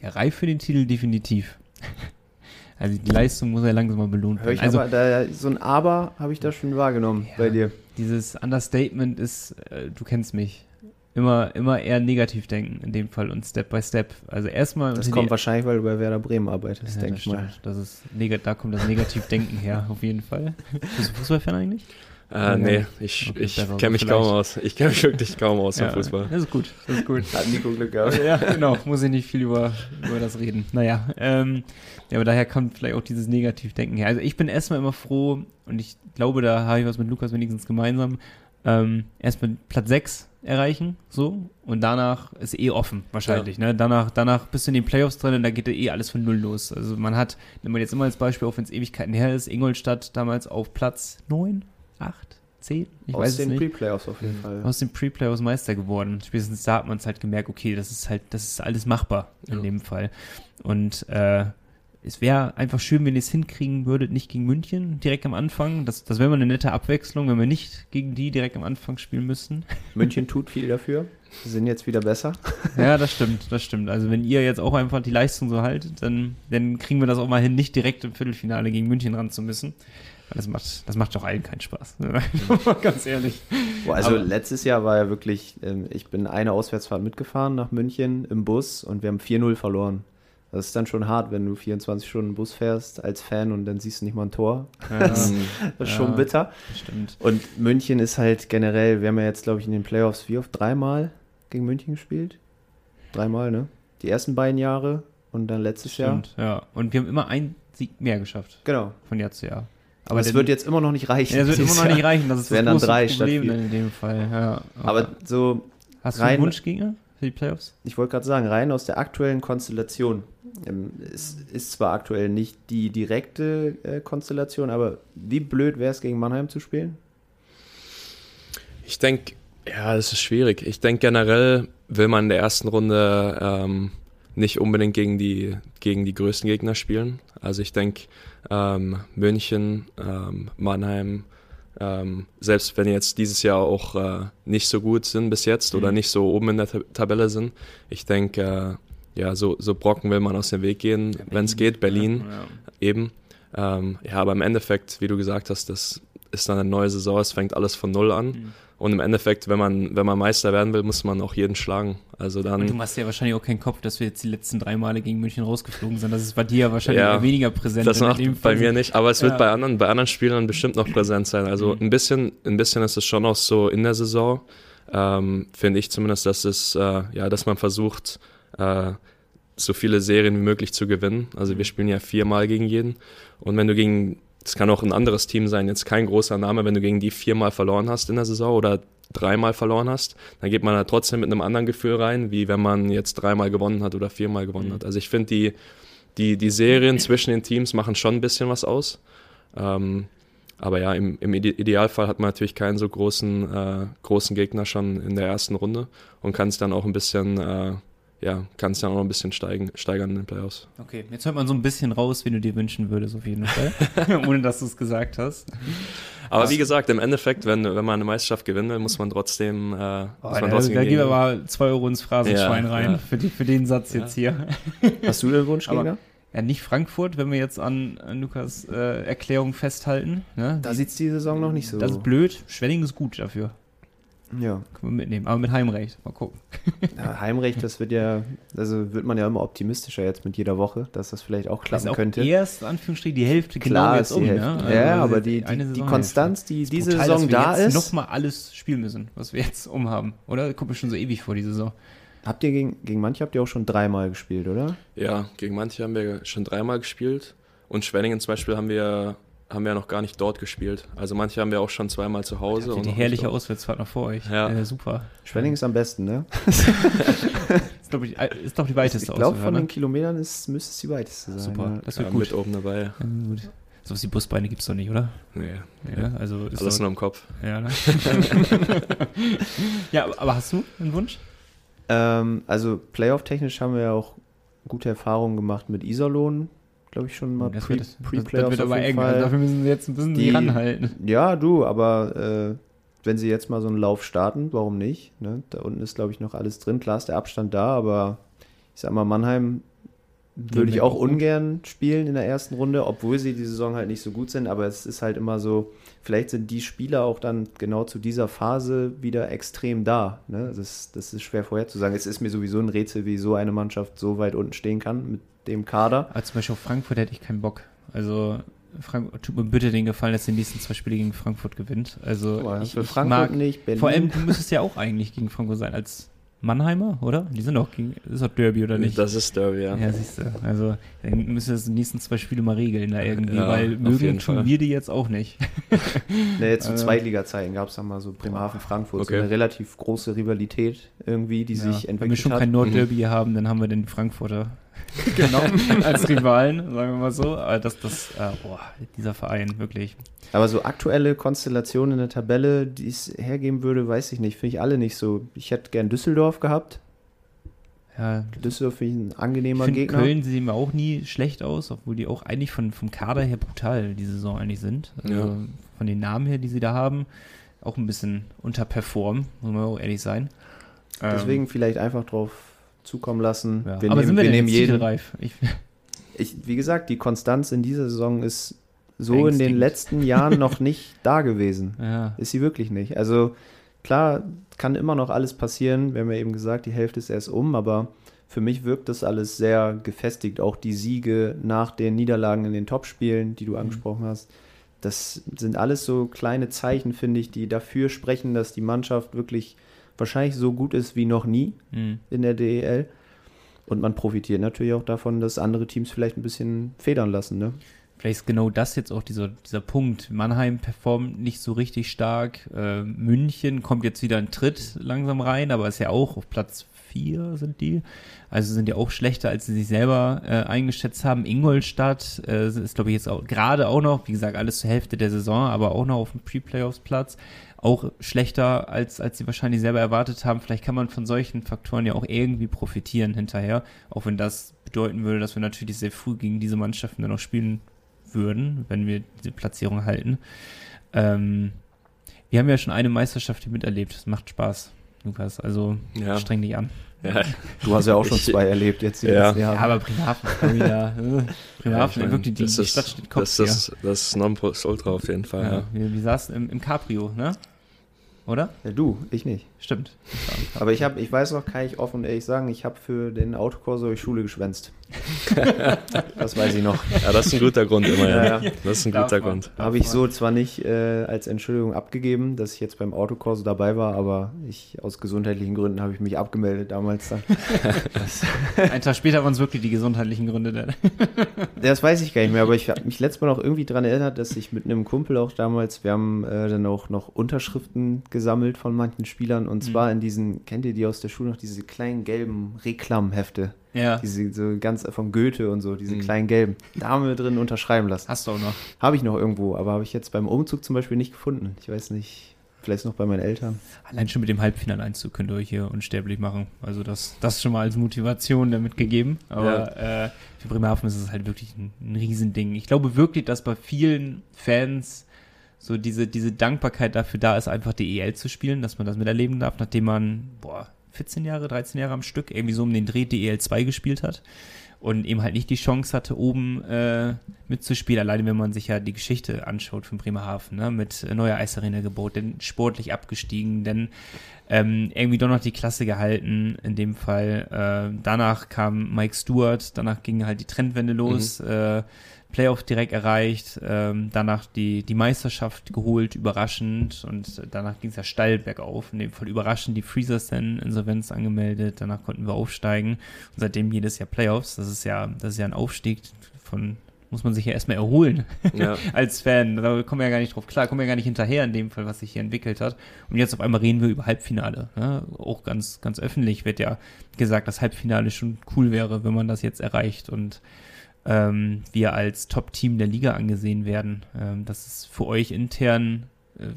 ja, reif für den Titel definitiv. Also die Leistung muss ja langsam mal belohnt werden. Also aber, da, so ein Aber habe ich da schon wahrgenommen Ja. bei dir. dieses Understatement ist, äh, du kennst mich, immer, immer eher negativ denken in dem Fall und Step by Step. Also erstmal Das kommt wahrscheinlich, weil du bei Werder Bremen arbeitest, Ja, denke ich mal. Das ist da kommt das Negativdenken her, auf jeden Fall. Bist du Fußballfan eigentlich? Äh, nee, ich, Okay, ich kenne mich so kaum vielleicht. aus. Ich kenne mich wirklich kaum aus im Fußball. Das ist gut, das ist gut. Hat Nico Glück gehabt. ja, genau, muss ich nicht viel über, über das reden. Naja, ähm, ja, aber daher kommt vielleicht auch dieses Negativdenken her. Also ich bin erstmal immer froh und ich glaube, da habe ich was mit Lukas wenigstens gemeinsam. Ähm, erstmal Platz 6 erreichen, so, und danach ist eh offen, wahrscheinlich, ne? Danach, danach bist du in den Playoffs drin und da geht ja eh alles von Null los. Also man hat, wenn man jetzt immer als Beispiel, auch wenn es Ewigkeiten her ist, Ingolstadt damals auf Platz 9, 8, 10, ich Aus weiß es den nicht Pre-Playoffs auf jeden Fall. aus dem Pre-Playoffs Meister geworden. Spätestens da hat man es halt gemerkt, okay, das ist halt, das ist alles machbar in Ja. dem Fall. Und äh, es wäre einfach schön, wenn ihr es hinkriegen würdet, nicht gegen München direkt am Anfang. Das, das wäre mal eine nette Abwechslung, wenn wir nicht gegen die direkt am Anfang spielen müssten. München tut viel dafür. Sie sind jetzt wieder besser. Ja, das stimmt, das stimmt. Also wenn ihr jetzt auch einfach die Leistung so haltet, dann, dann kriegen wir das auch mal hin, nicht direkt im Viertelfinale gegen München ran zu müssen. Das macht, das macht doch allen keinen Spaß. Ganz ehrlich. Boah, also Aber letztes Jahr war ja wirklich, ähm, ich bin eine Auswärtsfahrt mitgefahren nach München im Bus und wir haben 4-0 verloren. Das ist dann schon hart, wenn du 24 Stunden Bus fährst als Fan und dann siehst du nicht mal ein Tor. Ja, das, ist schon ja, bitter. Stimmt. Und München ist halt generell, wir haben ja jetzt, glaube ich, in den Playoffs wie oft? Dreimal gegen München gespielt? Dreimal, ne? Die ersten beiden Jahre und dann letztes stimmt, Jahr. Ja, und wir haben immer einen Sieg mehr geschafft. Genau. Von Jahr zu Jahr. Aber es wird jetzt immer noch nicht reichen. Ja, es wird immer noch nicht reichen. Das ist das große drei Problem in dem Fall. Ja, aber, aber so Hast du einen Wunschgegner für die Playoffs? Ich wollte gerade sagen, rein aus der aktuellen Konstellation. Ähm, es ist zwar aktuell nicht die direkte äh, Konstellation, aber wie blöd wäre es, gegen Mannheim zu spielen? Ich denke, ja, das ist schwierig. Ich denke generell will man in der ersten Runde ähm, nicht unbedingt gegen die, gegen die größten Gegner spielen. Also ich denke, ähm, München, ähm, Mannheim, ähm, selbst wenn jetzt dieses Jahr auch äh, nicht so gut sind bis jetzt mhm. oder nicht so oben in der Tabelle sind, ich denke, äh, ja, so, so Brocken will man aus dem Weg gehen, ja, wenn es geht, Berlin ja, eben. Ähm, ja, aber im Endeffekt, wie du gesagt hast, das ist dann eine neue Saison, es fängt alles von Null an. Mhm. Und im Endeffekt, wenn man, wenn man Meister werden will, muss man auch jeden schlagen. Also dann. Und du machst ja wahrscheinlich auch keinen Kopf, dass wir jetzt die letzten drei Male gegen München rausgeflogen sind. Das ist bei dir ja wahrscheinlich ja, weniger präsent. Das macht bei mir nicht, aber es ja. wird bei anderen, bei anderen Spielern bestimmt noch präsent sein. Also mhm. ein bisschen, ein bisschen ist es schon auch so in der Saison, ähm, finde ich zumindest, dass es, äh, ja, dass man versucht, äh, so viele Serien wie möglich zu gewinnen. Also wir spielen ja viermal gegen jeden. Und wenn du gegen das kann auch ein anderes Team sein, jetzt kein großer Name, wenn du gegen die viermal verloren hast in der Saison oder dreimal verloren hast, dann geht man da trotzdem mit einem anderen Gefühl rein, wie wenn man jetzt dreimal gewonnen hat oder viermal gewonnen mhm. hat. Also ich finde, die, die, die Serien zwischen den Teams machen schon ein bisschen was aus. Ähm, aber ja, im, im, Idealfall hat man natürlich keinen so großen, äh, großen Gegner schon in der ersten Runde und kann es dann auch ein bisschen äh, ja, kann es dann auch noch ein bisschen steigen, steigern in den Playoffs. Okay, jetzt hört man so ein bisschen raus, wie du dir wünschen würdest, auf jeden Fall. Ohne dass du es gesagt hast. Aber wie gesagt, im Endeffekt, wenn, wenn man eine Meisterschaft gewinnen will, muss man trotzdem. Äh, oh, muss man trotzdem da, gehen wir mal 2 Euro ins Phrasenschwein ja, rein ja. Für, die, für den Satz ja. jetzt hier. Hast du den Wunschgegner? Ja, nicht Frankfurt, wenn wir jetzt an, an Lukas äh, Erklärung festhalten. Ne? Da sieht es die Saison noch nicht so. Das ist blöd. Schwenning ist gut dafür. Ja. Können wir mitnehmen. Aber mit Heimrecht. Mal gucken. Ja, Heimrecht, das wird ja, also wird man ja immer optimistischer jetzt mit jeder Woche, dass das vielleicht auch klappen ist könnte. Erst, Anführungsstrichen, die Hälfte Klar genau jetzt um. Ne? Also ja, aber die, die, die Konstanz, die diese brutal, Saison da ist. nochmal alles spielen müssen, was wir jetzt umhaben. Oder? Kommt mir schon so ewig vor, die Saison. Habt ihr gegen, gegen manche habt ihr auch schon dreimal gespielt, oder? Ja, gegen manche haben wir schon dreimal gespielt. Und Schwenningen zum Beispiel haben wir haben wir ja noch gar nicht dort gespielt. Also manche haben wir auch schon zweimal zu Hause. Ja, die herrliche Auswärtsfahrt noch vor euch. Ja. Äh, super. Schwenning ist am besten, ne? ist, glaube ich, ist doch die weiteste Ich glaube, von ne? den Kilometern ist, müsste es die weiteste sein. Super, ja. das wird ja, gut. Mit oben dabei. Ja, gut. So was die Busbeine gibt es doch nicht, oder? Nee. Ja, also ist Alles nur im Kopf. Ja, ne? ja, aber hast du einen Wunsch? Ähm, also Playoff-technisch haben wir ja auch gute Erfahrungen gemacht mit Iserlohn glaube ich, schon mal das Pre, wird, Pre das, das wird aber eng. Also dafür müssen sie jetzt ein bisschen die, ranhalten. Ja, du, aber äh, wenn sie jetzt mal so einen Lauf starten, warum nicht? Ne? Da unten ist, glaube ich, noch alles drin. Klar ist der Abstand da, aber ich sag mal, Mannheim würde ich auch ungern spielen in der ersten Runde, obwohl sie die Saison halt nicht so gut sind. Aber es ist halt immer so, vielleicht sind die Spieler auch dann genau zu dieser Phase wieder extrem da. Ne? Das, das ist schwer vorherzusagen. Es ist mir sowieso ein Rätsel, wie so eine Mannschaft so weit unten stehen kann mit dem Kader. Aber zum Beispiel auf Frankfurt hätte ich keinen Bock. Also Frank tut mir bitte den Gefallen, dass die nächsten zwei Spiele gegen Frankfurt gewinnt. Also Boah, ich, ich mag nicht Berlin. Vor allem du müsstest ja auch eigentlich gegen Frankfurt sein als Mannheimer, oder? Die sind doch gegen, ist doch Derby oder nicht? Das ist Derby, ja. Ja, siehst du. Also, dann müssen wir das die nächsten zwei Spiele mal regeln da irgendwie, ja, weil mögen tun Fall. wir die jetzt auch nicht. jetzt zu also, Zweitliga-Zeiten gab es da mal so Bremerhaven-Frankfurt, okay. so eine relativ große Rivalität irgendwie, die ja, sich entwickelt hat. Wenn wir schon hat. kein Nordderby mhm. haben, dann haben wir den Frankfurter genommen als Rivalen, sagen wir mal so. Aber das, das, äh, boah, dieser Verein, wirklich. Aber so aktuelle Konstellationen in der Tabelle, die es hergeben würde, weiß ich nicht. Finde ich alle nicht so. Ich hätte gern Düsseldorf gehabt. Ja, Düsseldorf finde ich ein angenehmer ich Gegner. Köln sehen mir auch nie schlecht aus, obwohl die auch eigentlich von, vom Kader her brutal die Saison eigentlich sind. Also Ja. von den Namen her, die sie da haben, auch ein bisschen unterperformen, muss man auch ehrlich sein. Deswegen vielleicht einfach drauf zukommen lassen. Ja. Wir Aber nehmen, sind wir, wir denn nehmen jeden. titelreif? Ich, Ich, wie gesagt, die Konstanz in dieser Saison ist so in den letzten Jahren noch nicht da gewesen. ja, Ist sie wirklich nicht. Also klar, kann immer noch alles passieren. Wir haben ja eben gesagt, die Hälfte ist erst um, aber für mich wirkt das alles sehr gefestigt. Auch die Siege nach den Niederlagen in den Topspielen, die du angesprochen hast. Das sind alles so kleine Zeichen, finde ich, die dafür sprechen, dass die Mannschaft wirklich wahrscheinlich so gut ist wie noch nie hm. in der DEL. Und man profitiert natürlich auch davon, dass andere Teams vielleicht ein bisschen federn lassen. Ne? Vielleicht ist genau das jetzt auch dieser, dieser Punkt. Mannheim performt nicht so richtig stark. Äh, München kommt jetzt wieder ein Tritt langsam rein, aber ist ja auch auf Platz 4 sind die. Also sind ja auch schlechter, als sie sich selber äh, eingeschätzt haben. Ingolstadt äh, ist, glaube ich, jetzt auch gerade auch noch, wie gesagt, alles zur Hälfte der Saison, aber auch noch auf dem Pre-Playoffs-Platz. Auch schlechter, als, als sie wahrscheinlich selber erwartet haben. Vielleicht kann man von solchen Faktoren ja auch irgendwie profitieren hinterher. Auch wenn das bedeuten würde, dass wir natürlich sehr früh gegen diese Mannschaften dann noch spielen würden, wenn wir diese Platzierung halten. Ähm, wir haben ja schon eine Meisterschaft hier miterlebt. Das macht Spaß, Lukas. Also Ja. streng dich an. Ja, Du hast ja auch schon Ich- zwei erlebt jetzt die Ja. Ja, aber Bremerhaven wieder. Bremerhaven, ich mein, wirklich, die, das die ist- Stadt steht Kopf das ist das ist Nonplusultra auf jeden Fall. Ja. Ja, wir, wir saßen im, im Cabrio, ne? Oder? Ja, du, ich nicht. Stimmt. Aber ich habe, ich weiß noch, kann ich offen und ehrlich sagen, ich habe für den Autokorso Schule geschwänzt. das weiß ich noch. Ja, das ist ein guter Grund immer. Ja. Ja, ja. Das ist ein Darf guter man. Grund. Habe ich so zwar nicht äh, als Entschuldigung abgegeben, dass ich jetzt beim Autokorso dabei war, aber ich aus gesundheitlichen Gründen habe ich mich abgemeldet damals dann. Ein Tag später waren es wirklich die gesundheitlichen Gründe. Dann. Das weiß ich gar nicht mehr, aber ich habe mich letztes Mal noch irgendwie daran erinnert, dass ich mit einem Kumpel auch damals, wir haben äh, dann auch noch Unterschriften gesammelt von manchen Spielern und zwar in diesen, kennt ihr die aus der Schule noch, diese kleinen gelben Reklamhefte, Ja. diese so ganz von Goethe und so, diese Mhm. kleinen gelben, da haben wir drin unterschreiben lassen. Hast du auch noch. Habe ich noch irgendwo, aber habe ich jetzt beim Umzug zum Beispiel nicht gefunden. Ich weiß nicht, vielleicht noch bei meinen Eltern. Allein schon mit dem Halbfinaleinzug könnt ihr euch hier unsterblich machen. Also das, das schon mal als Motivation damit gegeben. Aber äh, für Bremerhaven ist es halt wirklich ein, ein Riesending. Ich glaube wirklich, dass bei vielen Fans so diese, diese Dankbarkeit dafür da ist, einfach die EL zu spielen, dass man das miterleben darf, nachdem man, boah, 14 Jahre, 13 Jahre am Stück irgendwie so um den Dreh DEL 2 gespielt hat und eben halt nicht die Chance hatte, oben äh, mitzuspielen. Alleine wenn man sich ja die Geschichte anschaut von Bremerhaven, ne? mit neuer Eisarena gebaut, dann sportlich abgestiegen, dann ähm, irgendwie doch noch die Klasse gehalten in dem Fall. Äh, danach kam Mike Stewart, danach ging halt die Trendwende los, äh, Playoff direkt erreicht, ähm, danach die, die Meisterschaft geholt, überraschend. Und danach ging es ja steil bergauf, in dem Fall überraschend die Freezers dann Insolvenz angemeldet, danach konnten wir aufsteigen. Und seitdem jedes Jahr Playoffs, das ist ja, das ist ja ein Aufstieg von, muss man sich ja erstmal erholen Ja. als Fan, da kommen wir ja gar nicht drauf klar, kommen wir ja gar nicht hinterher in dem Fall, was sich hier entwickelt hat. Und jetzt auf einmal reden wir über Halbfinale, ne? auch ganz, ganz öffentlich wird ja gesagt, dass Halbfinale schon cool wäre, wenn man das jetzt erreicht. Und ähm, wir als Top-Team der Liga angesehen werden. Ähm, das ist für euch intern äh,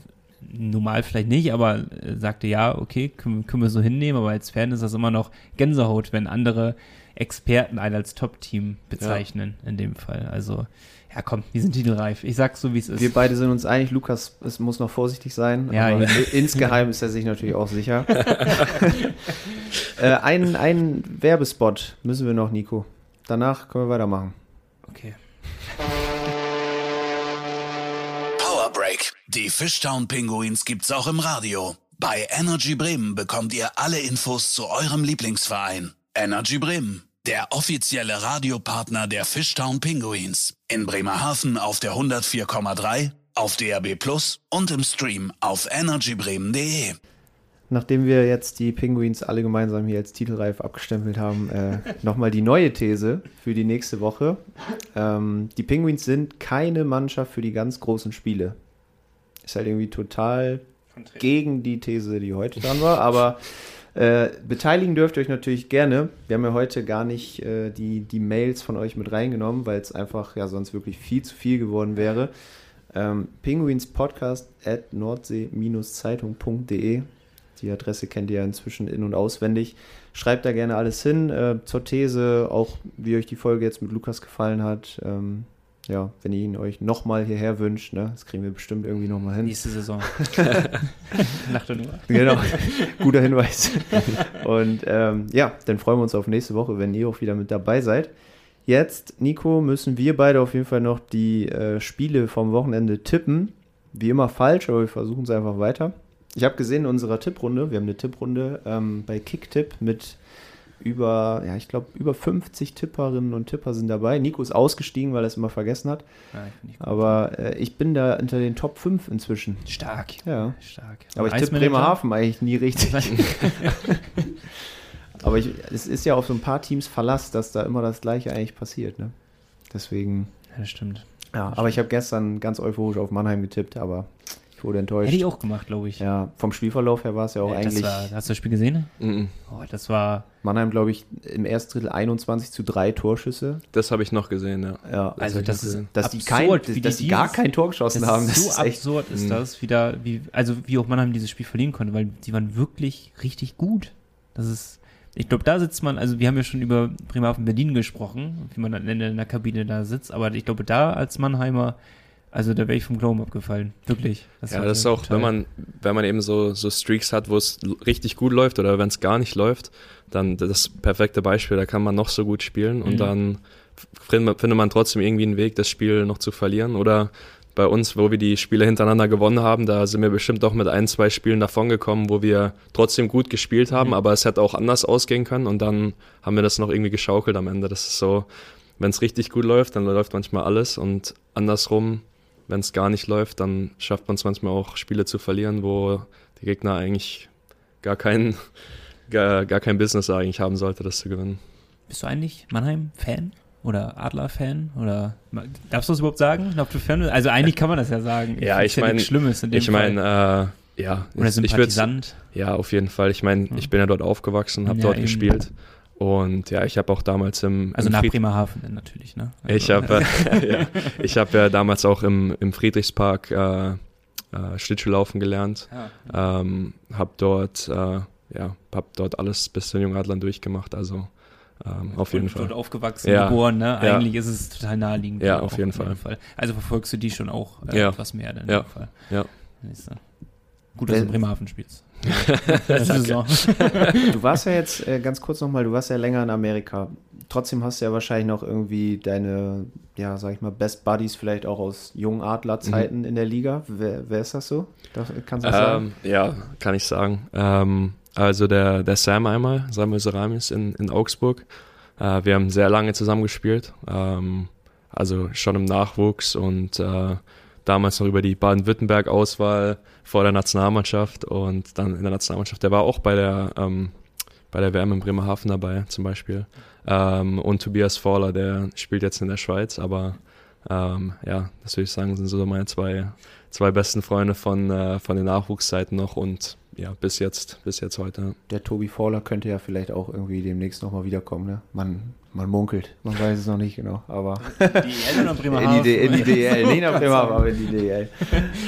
normal vielleicht nicht, aber äh, sagte ja, okay, können, können wir so hinnehmen, aber als Fan ist das immer noch Gänsehaut, wenn andere Experten einen als Top-Team bezeichnen, in dem Fall. Also, ja, komm, die sind titelreif. Ich sag's so, wie es ist. Wir beide sind uns einig, Lukas es muss noch vorsichtig sein. Ja, aber ja. insgeheim ist er sich natürlich auch sicher. äh, einen, einen Werbespot müssen wir noch, Nico. Danach können wir weitermachen. okay. Power Break. Die Fishtown Pinguins gibt's auch im Radio. Bei Energy Bremen bekommt ihr alle Infos zu eurem Lieblingsverein. Energy Bremen, der offizielle Radiopartner der Fishtown Pinguins. In Bremerhaven auf der 104,3, auf DRB Plus und im Stream auf energybremen.de. Nachdem wir jetzt die Penguins alle gemeinsam hier als titelreif abgestempelt haben, äh, nochmal die neue These für die nächste Woche. Ähm, die Penguins sind keine Mannschaft für die ganz großen Spiele. Ist halt irgendwie total gegen die These, die heute dran war, aber äh, beteiligen dürft ihr euch natürlich gerne. Wir haben ja heute gar nicht äh, die, die Mails von euch mit reingenommen, weil es einfach ja sonst wirklich viel zu viel geworden wäre. Ähm, Penguins Podcast at nordsee-zeitung.de Die Adresse kennt ihr ja inzwischen in- und auswendig. Schreibt da gerne alles hin äh, zur These, auch wie euch die Folge jetzt mit Lukas gefallen hat. Ähm, ja, wenn ihr ihn euch nochmal hierher wünscht, ne, das kriegen wir bestimmt irgendwie nochmal hin. Nächste Saison. Nach der Nummer. Genau, guter Hinweis. Und ähm, ja, dann freuen wir uns auf nächste Woche, wenn ihr auch wieder mit dabei seid. Jetzt, Nico, müssen wir beide auf jeden Fall noch die äh, Spiele vom Wochenende tippen. Wie immer falsch, aber wir versuchen es einfach weiter. Ich habe gesehen in unserer Tipprunde, wir haben eine Tipprunde ähm, bei Kicktipp mit über, ja, ich glaube, über 50 Tipperinnen und Tipper sind dabei. Nico ist ausgestiegen, weil er es immer vergessen hat. Ja, ich. Aber äh, ich bin da unter den Top 5 inzwischen. Stark. Ja. Stark. Aber ich tippe? Bremerhaven eigentlich nie richtig. Aber ich, es ist ja auf so ein paar Teams Verlass, dass da immer das Gleiche eigentlich passiert. Ne? Deswegen, Ja, das stimmt. ja. Aber ich habe gestern ganz euphorisch auf Mannheim getippt, aber ich wurde enttäuscht. Hätte ich auch gemacht, glaube ich. Ja, vom Spielverlauf her war es ja auch Äh, eigentlich Das war, hast du das Spiel gesehen? Mhm. Oh, das war. Mannheim, glaube ich, im ersten Drittel 21 zu 3 Torschüsse. Das habe ich noch gesehen, ja. Ja, Also, das ist dass die, absurd, kein, wie dass die die gar kein Tor geschossen Das haben. ist Das so ist echt, absurd ist Mhm. das, wieder, wie, also wie auch Mannheim dieses Spiel verlieren konnte, weil die waren wirklich richtig gut. Das ist, ich glaube, da sitzt man, also wir haben ja schon über Bremerhaven Berlin gesprochen, wie man dann in der Kabine da sitzt, aber ich glaube, da als Mannheimer, also da wäre ich vom Glauben abgefallen. Wirklich. ja, war das ist auch, wenn man, wenn man eben so, so Streaks hat, wo es richtig gut läuft oder wenn es gar nicht läuft, dann das perfekte Beispiel, da kann man noch so gut spielen und Mhm. dann findet man, findet man trotzdem irgendwie einen Weg, das Spiel noch zu verlieren. Oder bei uns, wo wir die Spiele hintereinander gewonnen haben, da sind wir bestimmt auch mit ein, zwei Spielen davongekommen, wo wir trotzdem gut gespielt haben, Mhm. aber es hätte auch anders ausgehen können und dann haben wir das noch irgendwie geschaukelt am Ende. Das ist so, wenn es richtig gut läuft, dann läuft manchmal alles und andersrum, wenn es gar nicht läuft, dann schafft man es manchmal auch, Spiele zu verlieren, wo der Gegner eigentlich gar kein, gar, gar kein Business eigentlich haben sollte, das zu gewinnen. Bist du eigentlich Mannheim-Fan? Oder Adler-Fan? Oder darfst du das überhaupt sagen? Ob du Fan bist? Also eigentlich kann man das ja sagen. Ja, ich mein- nichts Schlimmes in dem Ich meine, äh, ja, Oder ich würde Sympathisant. ja auf jeden Fall. Ich meine, ich bin ja dort aufgewachsen, habe Ja, dort eben. gespielt und ja, ich habe auch damals im, Also im nach Fried- Bremerhaven dann natürlich, ne? Also, Ich habe äh, ja, ich habe ja damals auch im, im Friedrichspark äh, äh, Schlittschuhlaufen gelernt. Ja. Ähm, habe dort äh, ja, hab dort alles bis zu den Jungadlern durchgemacht. Also ähm, auf jeden Fall. Dort aufgewachsen, Ja. geboren, ne? Ja. Eigentlich ist es total naheliegend. Ja, auf jeden in dem Fall. Also verfolgst du die schon auch äh, Ja. etwas mehr dann in Ja. dem Fall. Ja. Gut, dass du in Bremerhaven spielst. Du warst ja jetzt, äh, ganz kurz nochmal, du warst ja länger in Amerika. Trotzdem hast du ja wahrscheinlich noch irgendwie deine, ja, sag ich mal, Best Buddies vielleicht auch aus jungen Adler-Zeiten in der Liga. Wer, wer ist das so? Das, kannst du das sagen? Ähm, ja, kann ich sagen. Ähm, also der, der Sam einmal, Samuel Seramis in, in Augsburg. Äh, wir haben sehr lange zusammen gespielt. Ähm, also schon im Nachwuchs und äh, damals noch über die Baden-Württemberg-Auswahl vor der Nationalmannschaft und dann in der Nationalmannschaft. Der war auch bei der, ähm, bei der WM in Bremerhaven dabei zum Beispiel. Ähm, und Tobias Fowler, der spielt jetzt in der Schweiz, aber ähm, ja, das würde ich sagen, sind so meine zwei, zwei besten Freunde von, äh, von den Nachwuchszeiten noch und ja, bis jetzt, bis jetzt heute. Der Tobi Fowler könnte ja vielleicht auch irgendwie demnächst nochmal wiederkommen, ne? Man, man munkelt. Man weiß es noch nicht genau, aber Die Eltern und in die, D- in die DL. Nee, nach Bremerhaven, aber in die DL.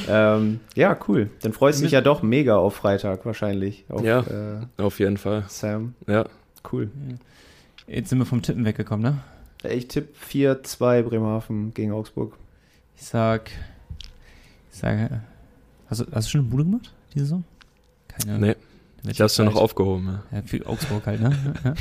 ähm, ja, cool. Dann freust du dich ja doch mega auf Freitag wahrscheinlich. Auf, Ja. Äh, Auf jeden Fall. Sam. Ja. Cool. Jetzt sind wir vom Tippen weggekommen, ne? Ich tippe 4-2 Bremerhaven gegen Augsburg. Ich sag. Ich sage. Hast du, hast du schon eine Bude gemacht, diese Saison? Keine. Nee, Dann ich hab's ja noch aufgehoben. Ja. Ja, für Augsburg halt, ne? Ja.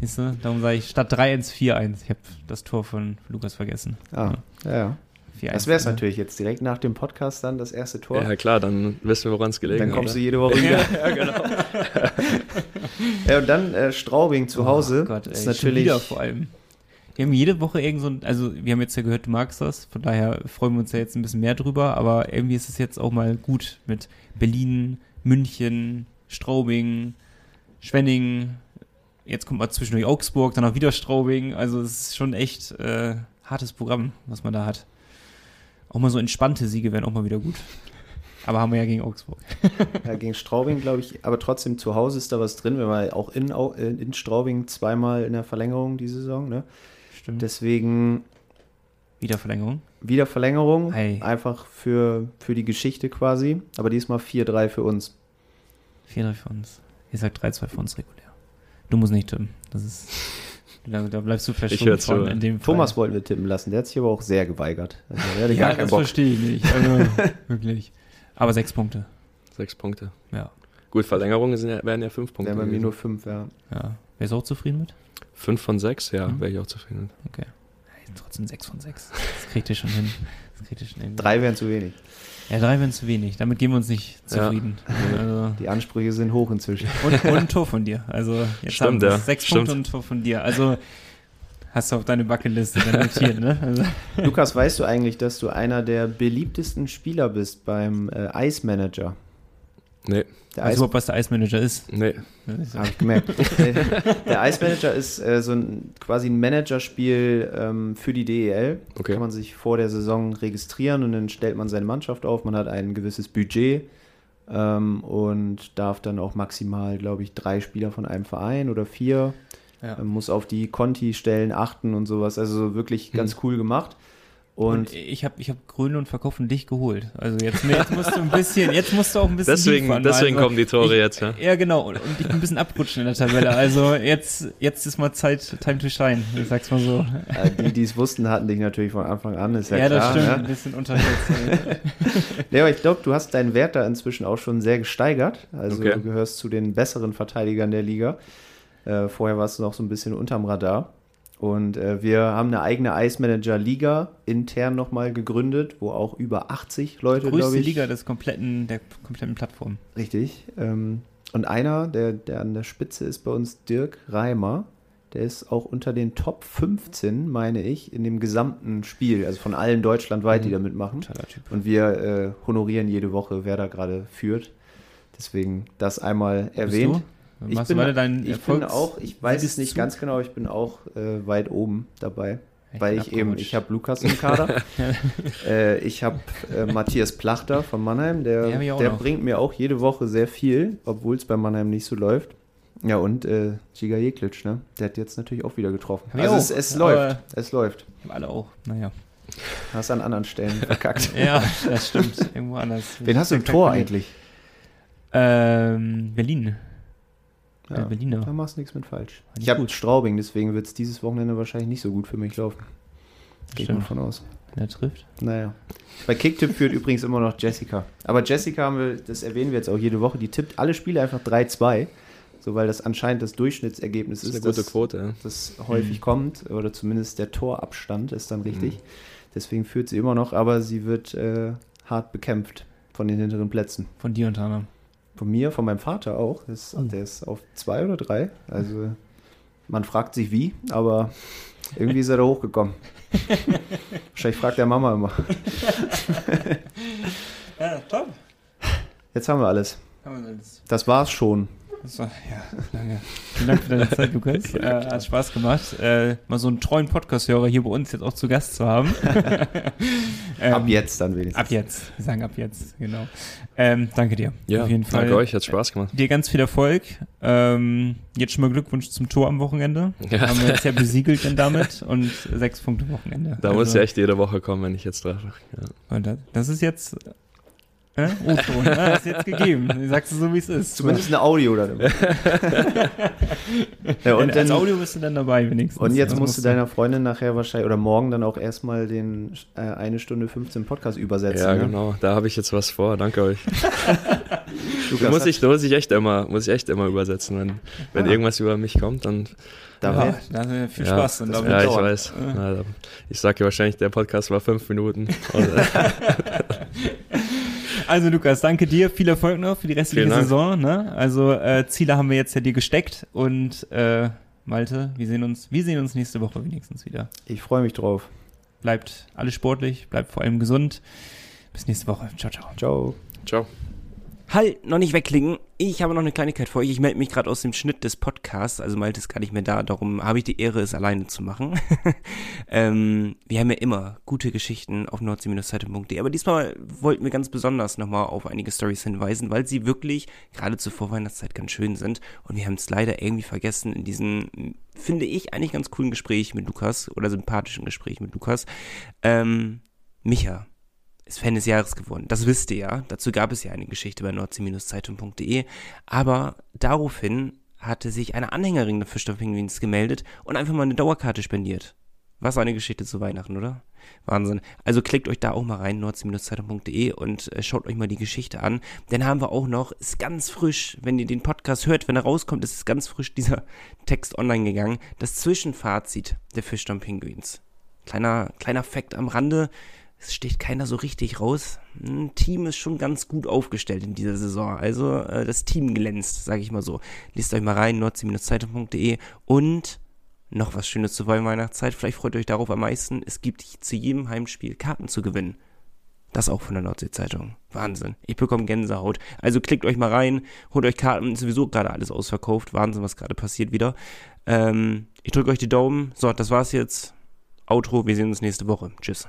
Siehst du? Darum sage ich statt 3-1, 4-1. Ich habe das Tor von Lukas vergessen. Ah, ja, ja. 4-1, Das wäre es ne? natürlich jetzt direkt nach dem Podcast dann das erste Tor. ja, klar, dann wissen wir, woran es gelegen dann hat. kommst du ja. jede Woche wieder. ja, genau. ja, und dann äh, Straubing zu Hause. Oh Gott, ey, ist natürlich wieder vor allem. Wir haben jede Woche irgend so ein, also wir haben jetzt ja gehört, du magst das, von daher freuen wir uns ja jetzt ein bisschen mehr drüber, aber irgendwie ist es jetzt auch mal gut mit Berlin, München, Straubing, Schwenning, jetzt kommt mal zwischendurch Augsburg, dann auch wieder Straubing, also es ist schon echt äh, hartes Programm, was man da hat. Auch mal so entspannte Siege wären auch mal wieder gut. Aber haben wir ja gegen Augsburg. ja, gegen Straubing, glaube ich, aber trotzdem zu Hause ist da was drin. Wir waren auch in, äh, in Straubing zweimal in der Verlängerung die Saison. Ne? Stimmt. Deswegen wieder Verlängerung. wieder Verlängerung. Hey. Einfach für, für die Geschichte quasi. Aber diesmal 4-3 für uns. 4-3 für uns. Ihr sagt 3-2 für uns regulär. Du musst nicht tippen. Das ist. Da, da bleibst du zu. von in dem Fall. Thomas wollten wir tippen lassen, der hat sich aber auch sehr geweigert. Also, der hatte ja, gar keinen das Bock. verstehe ich nicht. Also, wirklich. Aber sechs Punkte. Sechs Punkte. Ja. Gut, Verlängerungen sind ja, wären ja fünf Punkte. Der bei mir nur fünf, ja. Ja. Wer ist auch zufrieden mit? Fünf von sechs, ja, Mhm. wäre ich auch zufrieden. Okay. Hey, trotzdem sechs von sechs. Das kriegt ihr schon hin. Das kriegt ihr schon hin. Drei wären zu wenig. Ja, drei wären zu wenig. Damit geben wir uns nicht Ja. zufrieden. Also, Die Ansprüche sind hoch inzwischen. und, und ein Tor von dir. Also jetzt Stimmt, haben wir ja. sechs Stimmt. Punkte und ein Tor von dir. Also hast du auf deine Bucketliste dann notiert, ne? Also, Lukas, weißt du eigentlich, dass du einer der beliebtesten Spieler bist beim äh, Ice Manager? Nee, Der weißt Ice du überhaupt, was der Ice Manager ist? nee. Habe ich gemerkt. der Ice Manager ist äh, so ein quasi ein Managerspiel ähm, für die DEL. Okay. Kann man sich vor der Saison registrieren und dann stellt man seine Mannschaft auf. Man hat ein gewisses Budget ähm, und darf dann auch maximal, glaube ich, drei Spieler von einem Verein oder vier. Ja. Man muss auf die Konti-Stellen achten und sowas. Also wirklich Hm. ganz cool gemacht. Und, Und, ich habe ich hab Grün und Verkauf und dich geholt. Also jetzt, jetzt musst du ein bisschen, jetzt musst du auch ein bisschen Deswegen, liefern, deswegen also kommen die Tore ich, jetzt, ja. Ja, genau. Und, und ich bin ein bisschen abrutschen in der Tabelle. Also jetzt, jetzt ist mal Zeit, Time to shine. Ich sag's mal so. die, die es wussten, hatten dich natürlich von Anfang an, ist ja, Ja, klar. das stimmt. Ne? Ein bisschen unterschätzt. Ja, aber ich glaube, du hast deinen Wert da inzwischen auch schon sehr gesteigert. Also Okay. du gehörst zu den besseren Verteidigern der Liga. Äh, vorher warst du noch so ein bisschen unterm Radar. Und äh, wir haben eine eigene Ice Manager Liga intern nochmal gegründet, wo auch über 80 Leute, Größte glaube ich. Liga des kompletten, der kompletten Plattform. Richtig. Ähm, und einer, der, der an der Spitze ist bei uns, Dirk Reimer. Der ist auch unter den Top 15, meine ich, in dem gesamten Spiel, also von allen deutschlandweit, die da mitmachen. Und wir äh, honorieren jede Woche, wer da gerade führt. Deswegen das einmal erwähnt. Du? Ich Machst bin, deinen ich bin auch, ich weiß es nicht ganz genau, ich bin auch äh, weit oben dabei. Ich weil ich eben, ich habe Lukas im Kader. äh, ich habe äh, Matthias Plachter von Mannheim, der, der noch. bringt mir auch jede Woche sehr viel, obwohl es bei Mannheim nicht so läuft. Ja, und äh, Giga Jeklitsch, ne? Der hat jetzt natürlich auch wieder getroffen. Hab Also es, es aber- läuft, es läuft. Alle auch. Naja. Hast an anderen Stellen verkackt. Ja, das stimmt. Irgendwo anders. Wen hast du im Tor eigentlich? Ähm, Berlin. Ja. Ja, Berliner. da machst du nichts mit falsch. Ich habe gut. Straubing, deswegen wird es dieses Wochenende wahrscheinlich nicht so gut für mich laufen. Mal Stimmt. von aus. Wer trifft? Naja. Bei Kicktipp führt übrigens immer noch Jessica. Aber Jessica haben wir, das erwähnen wir jetzt auch jede Woche, die tippt alle Spiele einfach 3-2. So, weil das anscheinend das Durchschnittsergebnis Das ist, ist eine gute das, Quote, ja. das häufig kommt. Oder zumindest der Torabstand ist dann richtig. Mhm. Deswegen führt sie immer noch, aber sie wird äh, hart bekämpft von den hinteren Plätzen. Von dir unter anderem. Von mir, von meinem Vater auch. Das, Oh. Der ist auf zwei oder drei. Also man fragt sich wie, aber irgendwie ist er da hochgekommen. Wahrscheinlich fragt der Mama immer. Ja, top. Jetzt haben wir alles. Haben wir alles. Das war's schon. War, ja, lange. Vielen Dank für deine Zeit, Lukas. Äh, hat Spaß gemacht, äh, mal so einen treuen Podcast-Hörer hier bei uns jetzt auch zu Gast zu haben. Ähm, Ab jetzt dann wenigstens. Ab jetzt. Wir sagen ab jetzt, genau. Ähm, danke dir. Ja, Auf jeden Fall. danke euch, hat Spaß gemacht. Dir ganz viel Erfolg. Ähm, jetzt schon mal Glückwunsch zum Tor am Wochenende. Ja. Haben wir jetzt ja besiegelt dann damit und sechs Punkte Wochenende. Da Also, muss ja echt jede Woche kommen, wenn ich jetzt treffe. Ja. und das, das ist jetzt. Äh? O-Ton, äh, das ist jetzt gegeben. Du sagst es so, wie es ist. Zumindest eine Audio dann immer. ja, und, Als dann, Audio bist du dann dabei wenigstens. und jetzt musst du deiner Freundin nachher wahrscheinlich oder morgen dann auch erstmal den äh, eine Stunde 15 Podcast übersetzen. Ja, ne? genau. Da habe ich jetzt was vor. Danke euch. Lukas, Da muss ich, muss ich echt immer, muss ich echt immer übersetzen. Wenn, wenn Ah. irgendwas über mich kommt, dann. da Ja, wir viel ja, Spaß. Und das da wird Ja, ich dauern. weiß. Ja. Ja, ich sage ja wahrscheinlich, der Podcast war fünf Minuten. Also Lukas, danke dir, viel Erfolg noch für die restliche. Saison. Ne? Also äh, Ziele haben wir jetzt ja dir gesteckt und äh, Malte, wir sehen uns, wir sehen uns nächste Woche wenigstens wieder. ich freue mich drauf. Bleibt alles sportlich, bleibt vor allem gesund. Bis nächste Woche. Ciao, ciao. Ciao. ciao. Halt, noch nicht wegklicken. Ich habe noch eine Kleinigkeit für euch. Ich melde mich gerade aus dem Schnitt des Podcasts. Also Malte ist gar nicht mehr da. Darum habe ich die Ehre, es alleine zu machen. ähm, wir haben ja immer gute Geschichten auf nordsee-zeitung.de. Aber diesmal wollten wir ganz besonders nochmal auf einige Stories hinweisen, weil sie wirklich gerade zur Vorweihnachtszeit ganz schön sind. Und wir haben es leider irgendwie vergessen in diesem, finde ich, eigentlich ganz coolen Gespräch mit Lukas oder sympathischen Gespräch mit Lukas. Ähm, Micha ist Fan des Jahres geworden. Das wisst ihr ja. Dazu gab es ja eine Geschichte bei nordsee-zeitung.de. Aber daraufhin hatte sich eine Anhängerin der Fischstoffpinguins gemeldet und einfach mal eine Dauerkarte spendiert. Was eine Geschichte zu Weihnachten, oder? Wahnsinn. Also klickt euch da auch mal rein, nordsee-zeitung.de und äh, schaut euch mal die Geschichte an. Dann haben wir auch noch, ist ganz frisch, wenn ihr den Podcast hört, wenn er rauskommt, ist ganz frisch dieser Text online gegangen. Das Zwischenfazit der Fischstamm Pinguins. Kleiner, kleiner Fakt am Rande. Es steht keiner so richtig raus. Ein Team ist schon ganz gut aufgestellt in dieser Saison. Also äh, das Team glänzt, sage ich mal so. Lest euch mal rein, nordsee-zeitung.de und noch was Schönes zur Weihnachtszeit. Vielleicht freut euch darauf am meisten. Es gibt zu jedem Heimspiel Karten zu gewinnen. Das auch von der Nordsee-Zeitung. Wahnsinn. Ich bekomme Gänsehaut. Also klickt euch mal rein, holt euch Karten. Ist sowieso gerade alles ausverkauft. Wahnsinn, was gerade passiert wieder. Ähm, ich drücke euch die Daumen. So, das war's jetzt. Outro. Wir sehen uns nächste Woche. Tschüss.